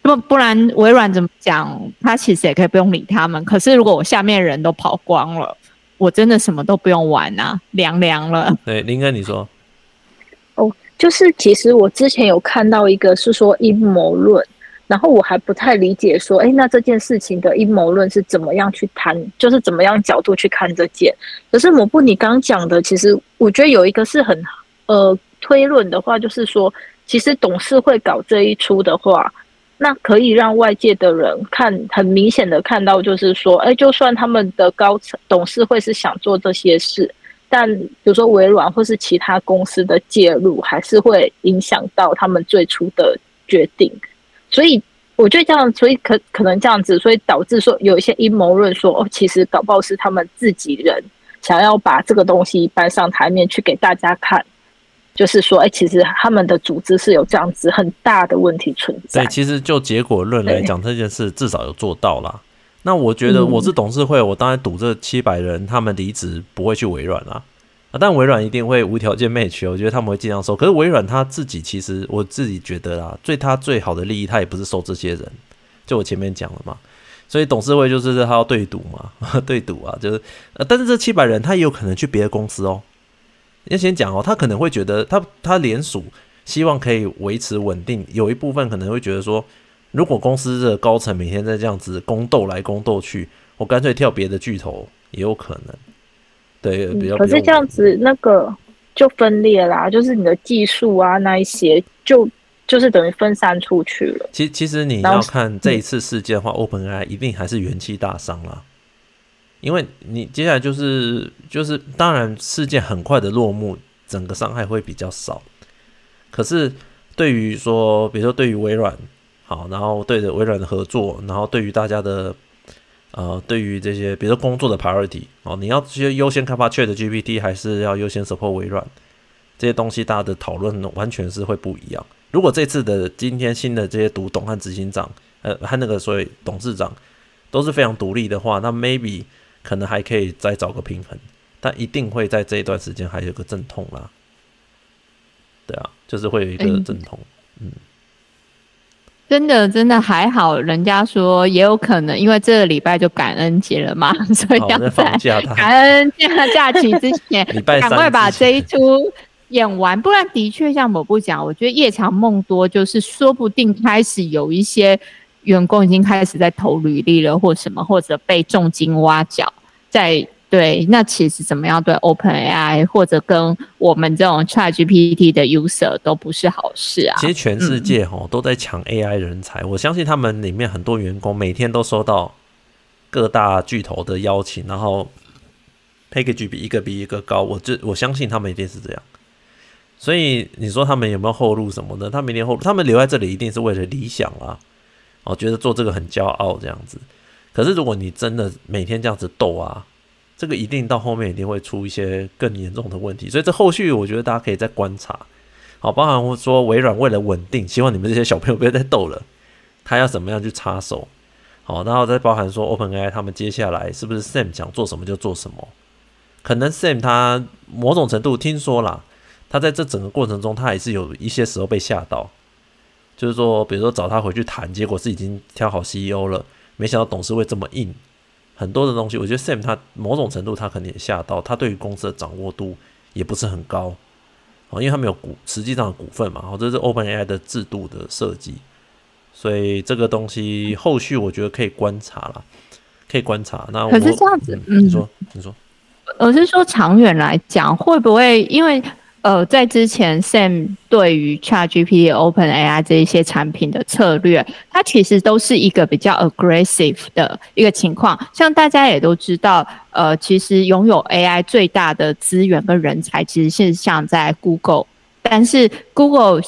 Speaker 2: 不不然，微软怎么讲？他其实也可以不用理他们。可是如果我下面人都跑光了，我真的什么都不用玩啊，凉凉了。
Speaker 1: 对，林哥，你说。
Speaker 4: 哦，就是其实我之前有看到一个是说阴谋论。然后我还不太理解，说，哎，那这件事情的阴谋论是怎么样去谈，就是怎么样角度去看这件。可是某部你刚讲的，其实我觉得有一个是很，呃，推论的话，就是说，其实董事会搞这一出的话，那可以让外界的人看很明显的看到，就是说，哎，就算他们的高层董事会是想做这些事，但比如说微软或是其他公司的介入，还是会影响到他们最初的决定。所以我觉得这样，所以可可能这样子，所以导致说有一些阴谋论说，哦，其实搞不好是他们自己人想要把这个东西搬上台面去给大家看。就是说，哎，其实他们的组织是有这样子很大的问题存在。
Speaker 1: 对，其实就结果论来讲，这件事至少有做到啦。那我觉得我是董事会，我当然赌这七百人他们离职不会去微软啦。啊，但微软一定会无条件 match，我觉得他们会尽量收。可是微软他自己其实我自己觉得啦，对他最好的利益，他也不是收这些人。就我前面讲了嘛，所以董事会就是他要对赌嘛，对赌啊，就是。呃但是这七百人他也有可能去别的公司哦。要先讲哦，他可能会觉得他他联署希望可以维持稳定，有一部分可能会觉得说，如果公司的高层每天在这样子宫斗来宫斗去，我干脆跳别的巨头也有可能。对，比较。可
Speaker 4: 是这样子那个就分裂啦，就是你的技术啊那一些就就是等于分散出去了。
Speaker 1: 其其实你要看这一次事件的话，OpenAI 一定还是元气大伤啦。因为你接下来就是就是，当然事件很快的落幕，整个伤害会比较少。可是对于说，比如说对于微软，好，然后对着微软的合作，然后对于大家的呃，对于这些比如说工作的 priority，哦，你要先优先开发 ChatGPT，还是要优先 support 微软这些东西，大家的讨论完全是会不一样。如果这次的今天新的这些独董和执行长，呃，和那个所谓董事长都是非常独立的话，那 maybe。可能还可以再找个平衡，但一定会在这一段时间还有个阵痛啦。对啊，就是会有一个阵痛。嗯，
Speaker 2: 真的真的还好，人家说也有可能，因为这个礼拜就感恩节了嘛，所以要在感恩假假期之前，赶快把这一出演完，不然的确像某部讲，我觉得夜长梦多，就是说不定开始有一些。员工已经开始在投履历了，或什么，或者被重金挖角，在对，那其实怎么样对 OpenAI 或者跟我们这种 ChatGPT 的 user 都不是好事啊。
Speaker 1: 其实全世界哈都在抢 AI 人才，嗯，我相信他们里面很多员工每天都收到各大巨头的邀请，然后 package 比一个比一个高，我这我相信他们一定是这样。所以你说他们有没有后路什么的？他们没有后路，他们留在这里一定是为了理想啊。我觉得做这个很骄傲这样子，可是如果你真的每天这样子斗啊，这个一定到后面一定会出一些更严重的问题。所以这后续我觉得大家可以再观察。好，包含说微软为了稳定，希望你们这些小朋友不要再斗了，他要怎么样去插手？好，然后再包含说 OpenAI 他们接下来是不是 Sam 想做什么就做什么？可能 Sam 他某种程度听说啦，他在这整个过程中他也是有一些时候被吓到。就是说，比如说找他回去谈，结果是已经挑好 CEO 了，没想到董事会这么硬，很多的东西，我觉得 Sam 他某种程度他可能也吓到，他对于公司的掌握度也不是很高，啊因为他没有股实际上的股份嘛，然后，这是 OpenAI 的制度的设计，所以这个东西后续我觉得可以观察啦，可以观察。那我
Speaker 2: 可是这样子，
Speaker 1: 嗯，你说，你说，
Speaker 2: 我是说长远来讲，会不会因为？呃，在之前，Sam 对于 ChatGPT、OpenAI 这一些产品的策略，它其实都是一个比较 aggressive 的一个情况。像大家也都知道，呃，其实拥有 AI 最大的资源跟人才，其实是像在 Google，但是 Google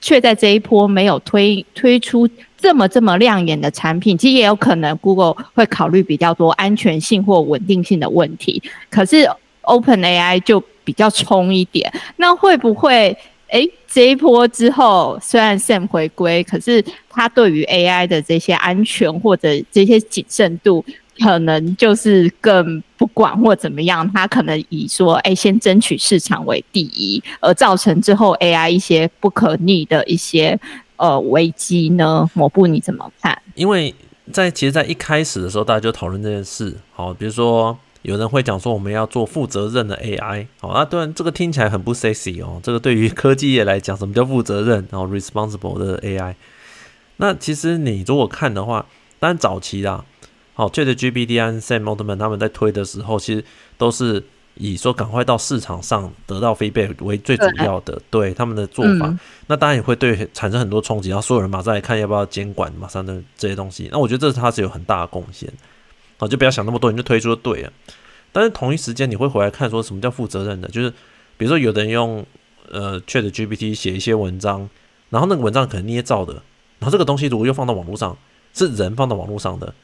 Speaker 2: 却在这一波没有推推出这么这么亮眼的产品。其实也有可能 Google 会考虑比较多安全性或稳定性的问题。可是 OpenAI 就比较冲一点，那会不会？诶、这一波之后，虽然 Sam 回归，可是他对于 AI 的这些安全或者这些谨慎度，可能就是更不管或怎么样。他可能以说，诶、先争取市场为第一，而造成之后 AI 一些不可逆的一些呃危机呢？抹布你怎么看？
Speaker 1: 因为在其实，在一开始的时候，大家就讨论这件事。好，比如说。有人会讲说，我们要做负责任的 AI，好，那当然这个听起来很不 sexy 哦。这个对于科技业来讲，什么叫负责任？然后 responsible 的 AI，那其实你如果看的话，当然早期啦，好，ChatGPT 和 Sam Altman 他们在推的时候，其实都是以说赶快到市场上得到 feedback 为最主要的，对，对他们的做法，嗯、那当然也会对产生很多冲击，然后所有人马上来看要不要监管，马上的这些东西。那我觉得这是它是有很大的贡献，啊，就不要想那么多，你就推出就对了。但是同一时间你会回来看说什么叫负责任的，就是比如说有的人用呃 Chat GPT 写一些文章，然后那个文章可能捏造的，然后这个东西如果又放到网络上，是人放到网络上的。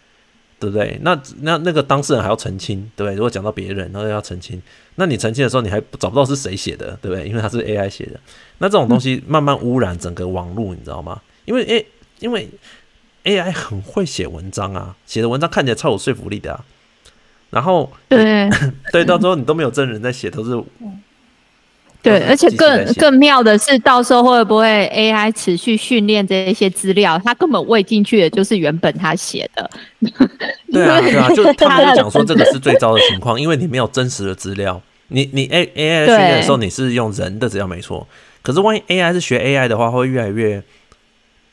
Speaker 1: 对不对？那那那个当事人还要澄清，对不对？如果讲到别人，然后要澄清，那你澄清的时候，你还找不到是谁写的，对不对？因为它是 AI 写的，那这种东西慢慢污染整个网络，你知道吗？因为诶因为 AI 很会写文章啊，写的文章看起来超有说服力的啊。然后
Speaker 2: 对
Speaker 1: 对，到时候你都没有真人在写，都是。
Speaker 2: 对，而且更更妙的是，到时候会不会 AI 持续训练这一些资料？他根本喂进去的就是原本他写的。
Speaker 1: 对啊，对啊，就他们讲说这个是最糟的情况，因为你没有真实的资料。你你 A AI 训练的时候，你是用人的资料没错。可是万一 AI 是学 AI 的话，会越来越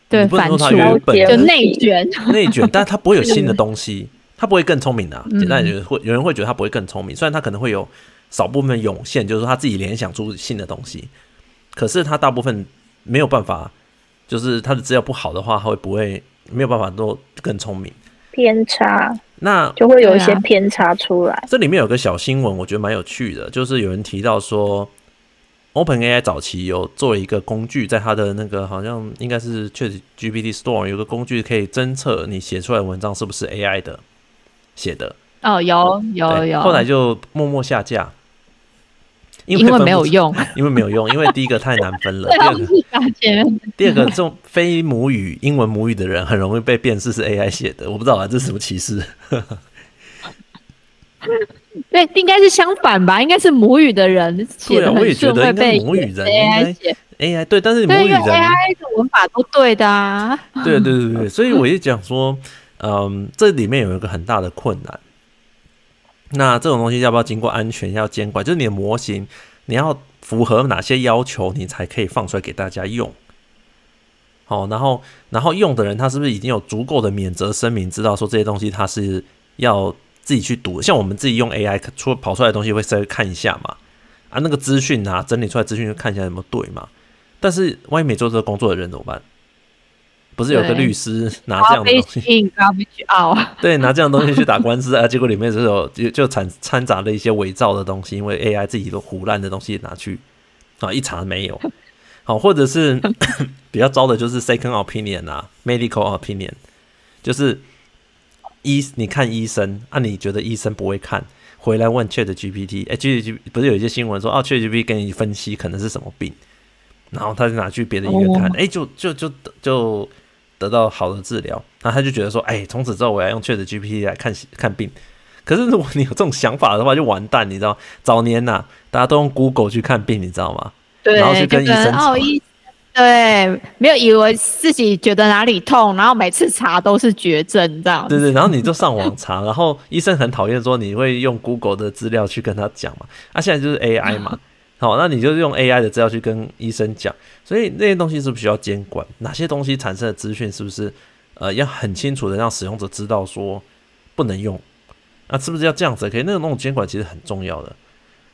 Speaker 2: 对，不能说它原本就内卷
Speaker 1: 内卷，但是它不会有新的东西，它不会更聪明的、啊。简单点，会有人会觉得它不会更聪明，虽然它可能会有。少部分涌现，就是说他自己联想出新的东西，可是他大部分没有办法，就是他的资料不好的话，他会不会没有办法都更聪明？
Speaker 4: 偏差，
Speaker 1: 那
Speaker 4: 就会有一些偏差出来。
Speaker 1: 这里面有个小新闻，我觉得蛮有趣的，就是有人提到说，OpenAI 早期有做了一个工具，在它的那个好像应该是 ChatGPT Store 有个工具可以侦测你写出来的文章是不是 AI 的写的。
Speaker 2: 哦，有有有，
Speaker 1: 后来就默默下架。
Speaker 2: 因为没有用，
Speaker 1: 因为没有用，因为第一个太难分了。第二个，第二个这种非母语英文母语的人很容易被辨识是 AI 写的，我不知道啊，这是什么歧视？
Speaker 2: 对，应该是相反吧？应该是母语的人写的，
Speaker 1: 我也觉得应该母语人 AI 写 AI 对，但是母语人
Speaker 2: AI 的文法都对的啊。
Speaker 1: 对对对对，所以我就讲说，嗯，这里面有一个很大的困难。那这种东西要不要经过安全要监管？就是你的模型，你要符合哪些要求，你才可以放出来给大家用？好，然后然后用的人他是不是已经有足够的免责声明，知道说这些东西他是要自己去读？像我们自己用 AI 出跑出来的东西会稍微看一下嘛？啊，那个资讯啊，整理出来资讯就看一下有没有对嘛？但是万一没做这个工作的人怎么办？不是有个律师拿这样的东西，对，拿这样的东西去打官司 啊，结果里面是有就就掺掺杂了一些伪造的东西，因为 AI 自己都胡乱的东西拿去啊，一查没有，好，或者是 比较糟的就是 second opinion 啊，medical opinion，就是医你看医生啊，你觉得医生不会看，回来问 Chat GPT，哎，GPT 不是有一些新闻说啊，Chat GPT 给你分析可能是什么病，然后他就拿去别的医院看，哎、oh.，就就就就。就得到好的治疗，然后他就觉得说：“哎，从此之后我要用 ChatGPT 来看看病。”可是如果你有这种想法的话，就完蛋，你知道？早年呐、啊，大家都用 Google 去看病，你知道吗？
Speaker 2: 对，
Speaker 1: 然后去跟医生。
Speaker 2: 哦，医对，没有以为自己觉得哪里痛，然后每次查都是绝症，这样。
Speaker 1: 对对，然后你就上网查，然后医生很讨厌说你会用 Google 的资料去跟他讲嘛。啊，现在就是 AI 嘛。好，那你就用 AI 的资料去跟医生讲，所以那些东西是不是需要监管？哪些东西产生的资讯是不是呃要很清楚的让使用者知道说不能用？那是不是要这样子？可以，那种那种监管其实很重要的。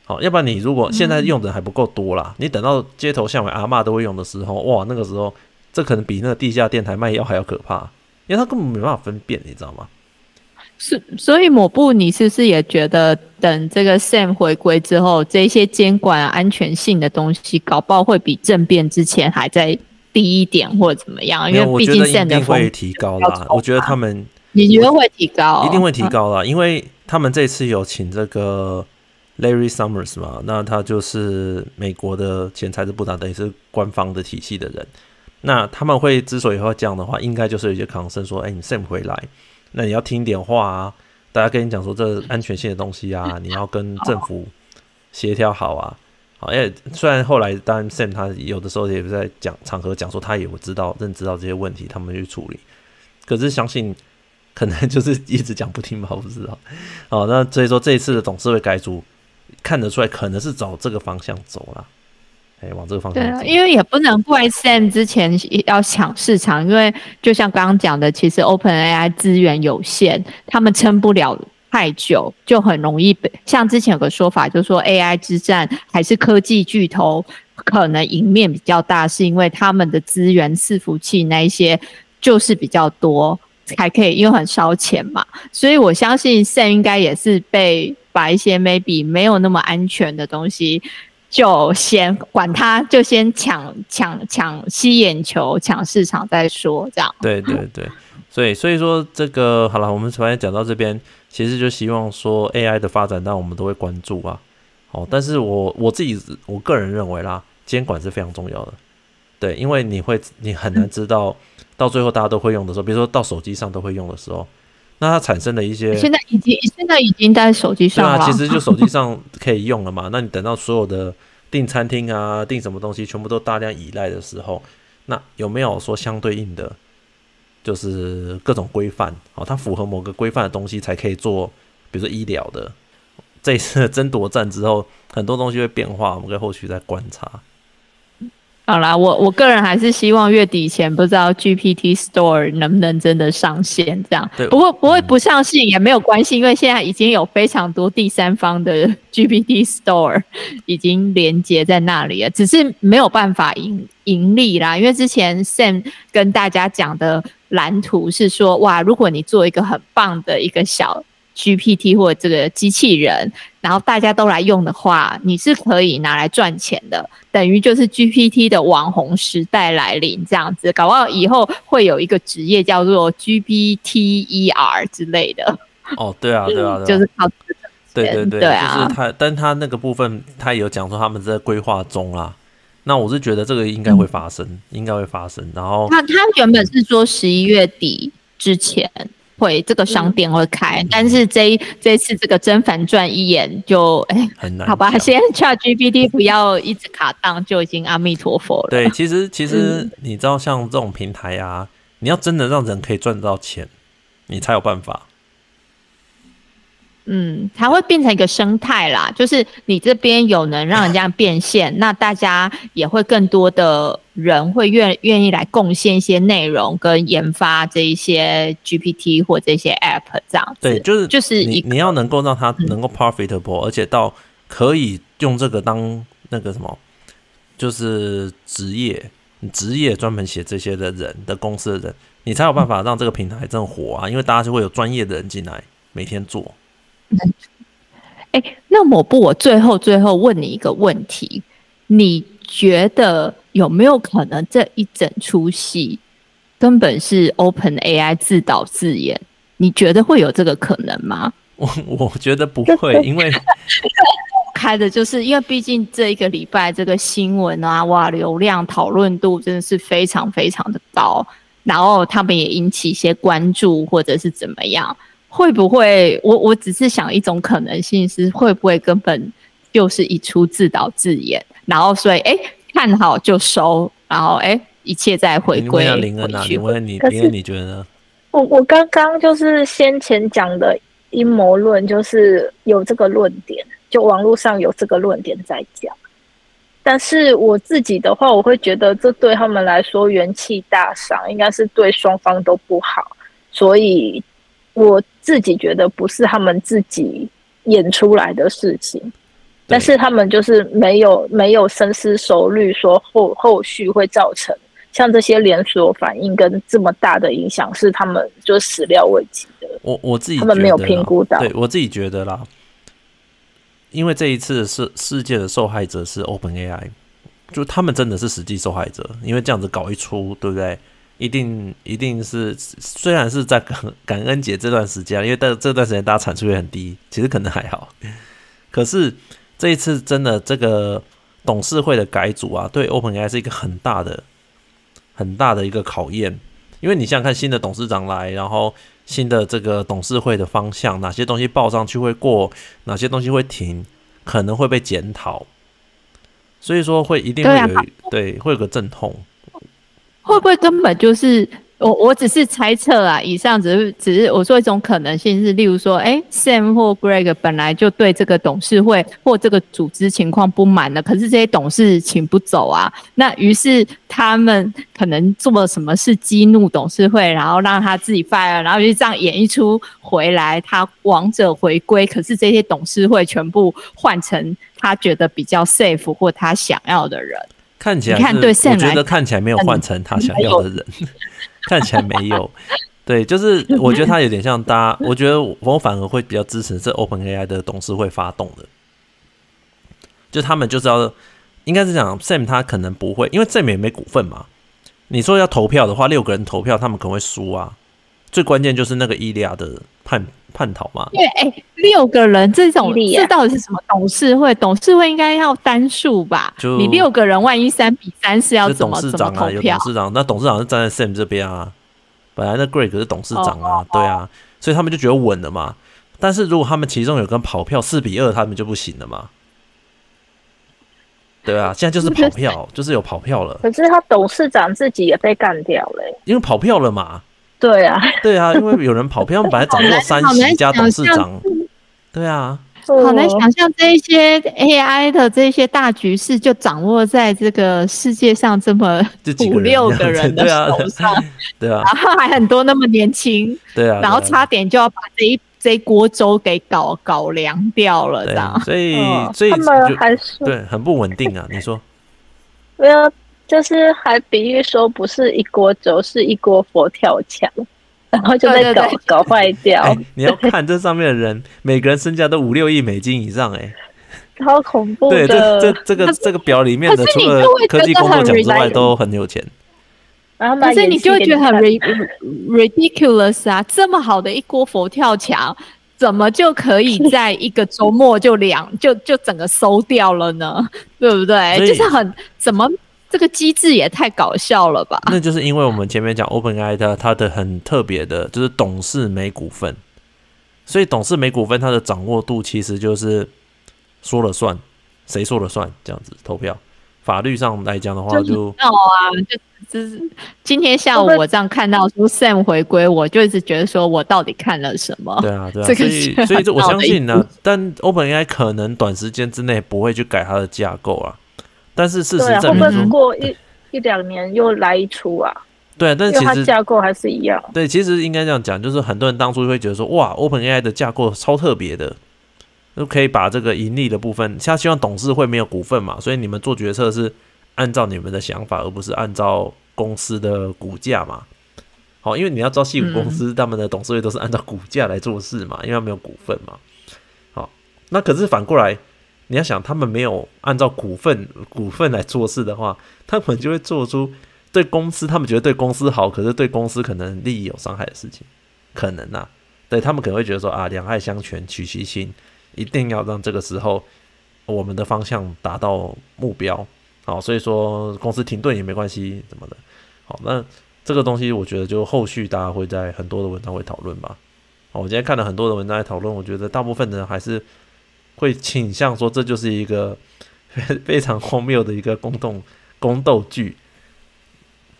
Speaker 1: 好，要不然你如果现在用的人还不够多啦，你等到街头巷尾阿嬷都会用的时候，哇，那个时候这可能比那个地下电台卖药还要可怕，因为他根本没办法分辨，你知道吗？
Speaker 2: 是，所以抹布，你是不是也觉得等这个 Sam 回归之后，这些监管安全性的东西，搞不好会比政变之前还在低一点，或者怎么样？因为毕竟 Sam 的
Speaker 1: 会提高啦。我觉得他们，
Speaker 2: 你觉得会提高？
Speaker 1: 一定会提高啦，因为他们这次有请这个 Larry Summers 嘛，那他就是美国的前财政部长，等于是官方的体系的人。那他们会之所以会这样的话，应该就是有一些抗生说，哎，你 Sam 回来。那你要听点话啊，大家跟你讲说这安全性的东西啊，你要跟政府协调好啊。好，因为虽然后来当然 Sam 他有的时候也不在讲场合讲说他也会知道认知到这些问题，他们去处理。可是相信可能就是一直讲不听吧，我不知道。好，那所以说这一次的董事会改组看得出来，可能是找这个方向走了。往这个方向。对啊，
Speaker 2: 因为也不能怪 Sam 之前要抢市场，因为就像刚刚讲的，其实 OpenAI 资源有限，他们撑不了太久，就很容易被像之前有个说法，就是说 AI 之战还是科技巨头可能赢面比较大，是因为他们的资源伺服器那一些就是比较多，才可以因为很烧钱嘛。所以我相信 Sam 应该也是被把一些 maybe 没有那么安全的东西。就先管它，就先抢抢抢吸眼球，抢市场再说，这样。
Speaker 1: 对对对，所以所以说这个好了，我们首先讲到这边，其实就希望说 AI 的发展，当然我们都会关注啊。哦，但是我我自己我个人认为啦，监管是非常重要的。对，因为你会你很难知道到最后大家都会用的时候，比如说到手机上都会用的时候，那它产生的一些
Speaker 2: 现在已经现在已经在手机上了，
Speaker 1: 对啊，其实就手机上可以用了嘛。那你等到所有的订餐厅啊，订什么东西，全部都大量依赖的时候，那有没有说相对应的，就是各种规范？哦，它符合某个规范的东西才可以做，比如说医疗的。这一次争夺战之后，很多东西会变化，我们可以后续再观察。
Speaker 2: 好啦，我我个人还是希望月底前不知道 GPT Store 能不能真的上线这样。对，不过不会不上线也没有关系，因为现在已经有非常多第三方的 GPT Store 已经连接在那里了，只是没有办法盈盈利啦。因为之前 Sam 跟大家讲的蓝图是说，哇，如果你做一个很棒的一个小。GPT 或者这个机器人，然后大家都来用的话，你是可以拿来赚钱的，等于就是 GPT 的网红时代来临这样子，搞不好以后会有一个职业叫做 GPTER 之类的。
Speaker 1: 哦，对啊，对啊，对啊
Speaker 2: 就是靠
Speaker 1: 对对对，
Speaker 2: 对啊，
Speaker 1: 就是他，但他那个部分他也有讲说他们在规划中啦。那我是觉得这个应该会发生，嗯、应该会发生。然后
Speaker 2: 那他原本是说十一月底之前。会这个商店会开，嗯、但是这一这一次这个甄嬛传一演就哎，很难。好吧，先 ChatGPT 不要一直卡档，就已经阿弥陀佛了。
Speaker 1: 对，其实其实你知道，像这种平台啊，你要真的让人可以赚到钱，你才有办法。
Speaker 2: 嗯，才会变成一个生态啦，就是你这边有能让人家变现，那大家也会更多的人会愿愿意来贡献一些内容跟研发这一些 GPT 或这些 App 这样子。
Speaker 1: 对，就是
Speaker 2: 就是
Speaker 1: 你你要能够让它能够 profitable，、嗯、而且到可以用这个当那个什么，就是职业职业专门写这些的人的公司的人，你才有办法让这个平台真的火啊，因为大家就会有专业的人进来每天做。
Speaker 2: 哎、欸，那抹布，我最后最后问你一个问题，你觉得有没有可能这一整出戏根本是 OpenAI 自导自演？你觉得会有这个可能吗？
Speaker 1: 我我觉得不会，因为
Speaker 2: 开的就是因为毕竟这一个礼拜这个新闻啊，哇，流量讨论度真的是非常非常的高，然后他们也引起一些关注或者是怎么样。会不会？我我只是想一种可能性是，会不会根本就是一出自导自演，然后所以哎看好就收，然后哎一切再回归。
Speaker 1: 你问林恩啊，你问你林恩，你觉得呢？
Speaker 4: 我我刚刚就是先前讲的阴谋论，就是有这个论点，就网络上有这个论点在讲。但是我自己的话，我会觉得这对他们来说元气大伤，应该是对双方都不好，所以。我自己觉得不是他们自己演出来的事情，但是他们就是没有没有深思熟虑，说后后续会造成像这些连锁反应跟这么大的影响，是他们就始料未及的。
Speaker 1: 我我自己
Speaker 4: 他们没有评估到，
Speaker 1: 对我自己觉得啦，因为这一次是世界的受害者是 OpenAI，就他们真的是实际受害者，因为这样子搞一出，对不对？一定一定是，虽然是在感感恩节这段时间，因为这这段时间大家产出也很低，其实可能还好。可是这一次真的这个董事会的改组啊，对 OpenAI 是一个很大的很大的一个考验。因为你想想看，新的董事长来，然后新的这个董事会的方向，哪些东西报上去会过，哪些东西会停，可能会被检讨。所以说会一定会有对会有个阵痛。
Speaker 2: 会不会根本就是我我只是猜测啊，以上只是只是我说一种可能性是，例如说，哎，Sam 或 Greg 本来就对这个董事会或这个组织情况不满的，可是这些董事请不走啊，那于是他们可能做了什么事激怒董事会，然后让他自己 fire，然后就这样演一出回来，他王者回归，可是这些董事会全部换成他觉得比较 safe 或他想要的人。
Speaker 1: 看起来，看对 Sam 来，我觉得看起来没有换成他想要的人。看起来没有，对，就是我觉得他有点像大家，我觉得我反而会比较支持这 OpenAI 的董事会发动的，就他们就是要，应该是讲 Sam 他可能不会，因为 Sam 也没股份嘛。你说要投票的话，六个人投票，他们可能会输啊。最关键就是那个伊利亚的叛叛逃嘛。因为
Speaker 2: 哎，六个人这种这到底是什么董事会？董事会应该要单数吧？就你六个人，万一三比三是要怎么
Speaker 1: 董事长啊，
Speaker 2: 怎么投票？
Speaker 1: 有董事长，那董事长是站在 Sam 这边啊。本来那 Greg 是董事长啊，哦、对啊，所以他们就觉得稳了嘛。但是如果他们其中有跟跑票四比二，他们就不行了嘛。对啊，现在就是跑票，就是有跑票了。
Speaker 4: 可是他董事长自己也被干掉了，
Speaker 1: 因为跑票了嘛。
Speaker 4: 对啊，
Speaker 1: 对啊，因为有人跑票，本来掌握三席加董事长，对啊，
Speaker 2: 好难想象这一些 AI 的这些大局势就掌握在这个世界上这么五六个人的手上，
Speaker 1: 对啊，
Speaker 2: 然后还很多那么年轻，
Speaker 1: 对啊，
Speaker 2: 然后差点就要把这一这一锅粥给搞搞凉掉了，这样，
Speaker 1: 所以所以
Speaker 4: 他们还是
Speaker 1: 对很不稳定啊，你说？
Speaker 4: 对啊。就是还比喻说不是一锅粥，是一锅佛跳墙，然后就被搞搞坏掉、
Speaker 1: 欸。你要看这上面的人，每个人身价都五六亿美金以上、欸，哎，
Speaker 4: 好恐怖。
Speaker 1: 对，这这这个这个表里面的，除了科技工作奖之外，都很有钱。
Speaker 2: 然后，可是你就会觉得很 ridiculous 啊！这么好的一锅佛跳墙，怎么就可以在一个周末就两就就整个收掉了呢？对不对？就是很怎么？这个机制也太搞笑了吧！
Speaker 1: 那就是因为我们前面讲 OpenAI 它它的很特别的，就是董事没股份，所以董事没股份，它的掌握度其实就是说了算，谁说了算这样子投票。法律上来讲的话就，
Speaker 2: 啊，就就是今天下午我这样看到说 Sam 回归，我就一直觉得说我到底看了什么？
Speaker 1: 对啊，对啊，所以所以我相信呢，但 OpenAI 可能短时间之内不会去改它的架构啊。但是事实证明，
Speaker 4: 会过一一两年又来一出啊？
Speaker 1: 对啊，但是其实
Speaker 4: 架构还是一样。
Speaker 1: 对，其实应该这样讲，就是很多人当初会觉得说，哇，OpenAI 的架构超特别的，就可以把这个盈利的部分，他希望董事会没有股份嘛，所以你们做决策是按照你们的想法，而不是按照公司的股价嘛。好，因为你要知道，矽谷公司他们的董事会都是按照股价来做事嘛，因为他没有股份嘛。好，那可是反过来。你要想，他们没有按照股份股份来做事的话，他们就会做出对公司他们觉得对公司好，可是对公司可能利益有伤害的事情，可能呐、啊，对他们可能会觉得说啊，两害相权取其轻，一定要让这个时候我们的方向达到目标，好，所以说公司停顿也没关系，怎么的，好，那这个东西我觉得就后续大家会在很多的文章会讨论吧，好，我今天看了很多的文章在讨论，我觉得大部分的人还是。会倾向说，这就是一个 非常荒谬的一个宫斗宫斗剧，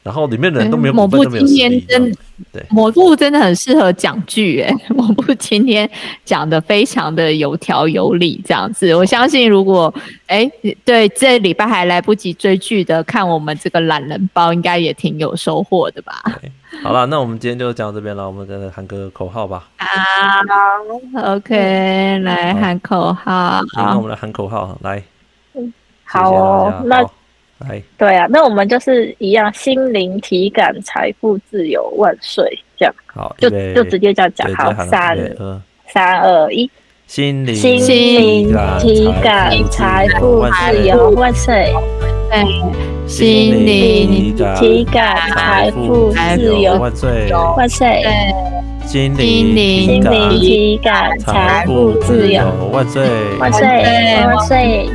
Speaker 1: 然后里面的人都没有股份，都没有实力。对，
Speaker 2: 某部真的很适合讲剧，哎，某部今天讲的非常的有条有理，这样子，我相信如果哎，对这礼拜还来不及追剧的，看我们这个懒人包，应该也挺有收获的吧。
Speaker 1: 好了，那我们今天就讲到这边了。我们再来喊个口号吧。
Speaker 2: 啊，OK，来喊口号。
Speaker 1: 那我们来喊口号，来。
Speaker 4: 嗯，好哦。那来，对啊，那我们就是一样，心灵体感财富自由万岁，这样。
Speaker 1: 好，
Speaker 4: 就就直接这样讲。好，三三二一，
Speaker 1: 心灵
Speaker 4: 心灵体感财富自由万岁。对。心灵体感财富自由万岁万岁！
Speaker 1: 心灵体感财富自由万岁万岁万岁！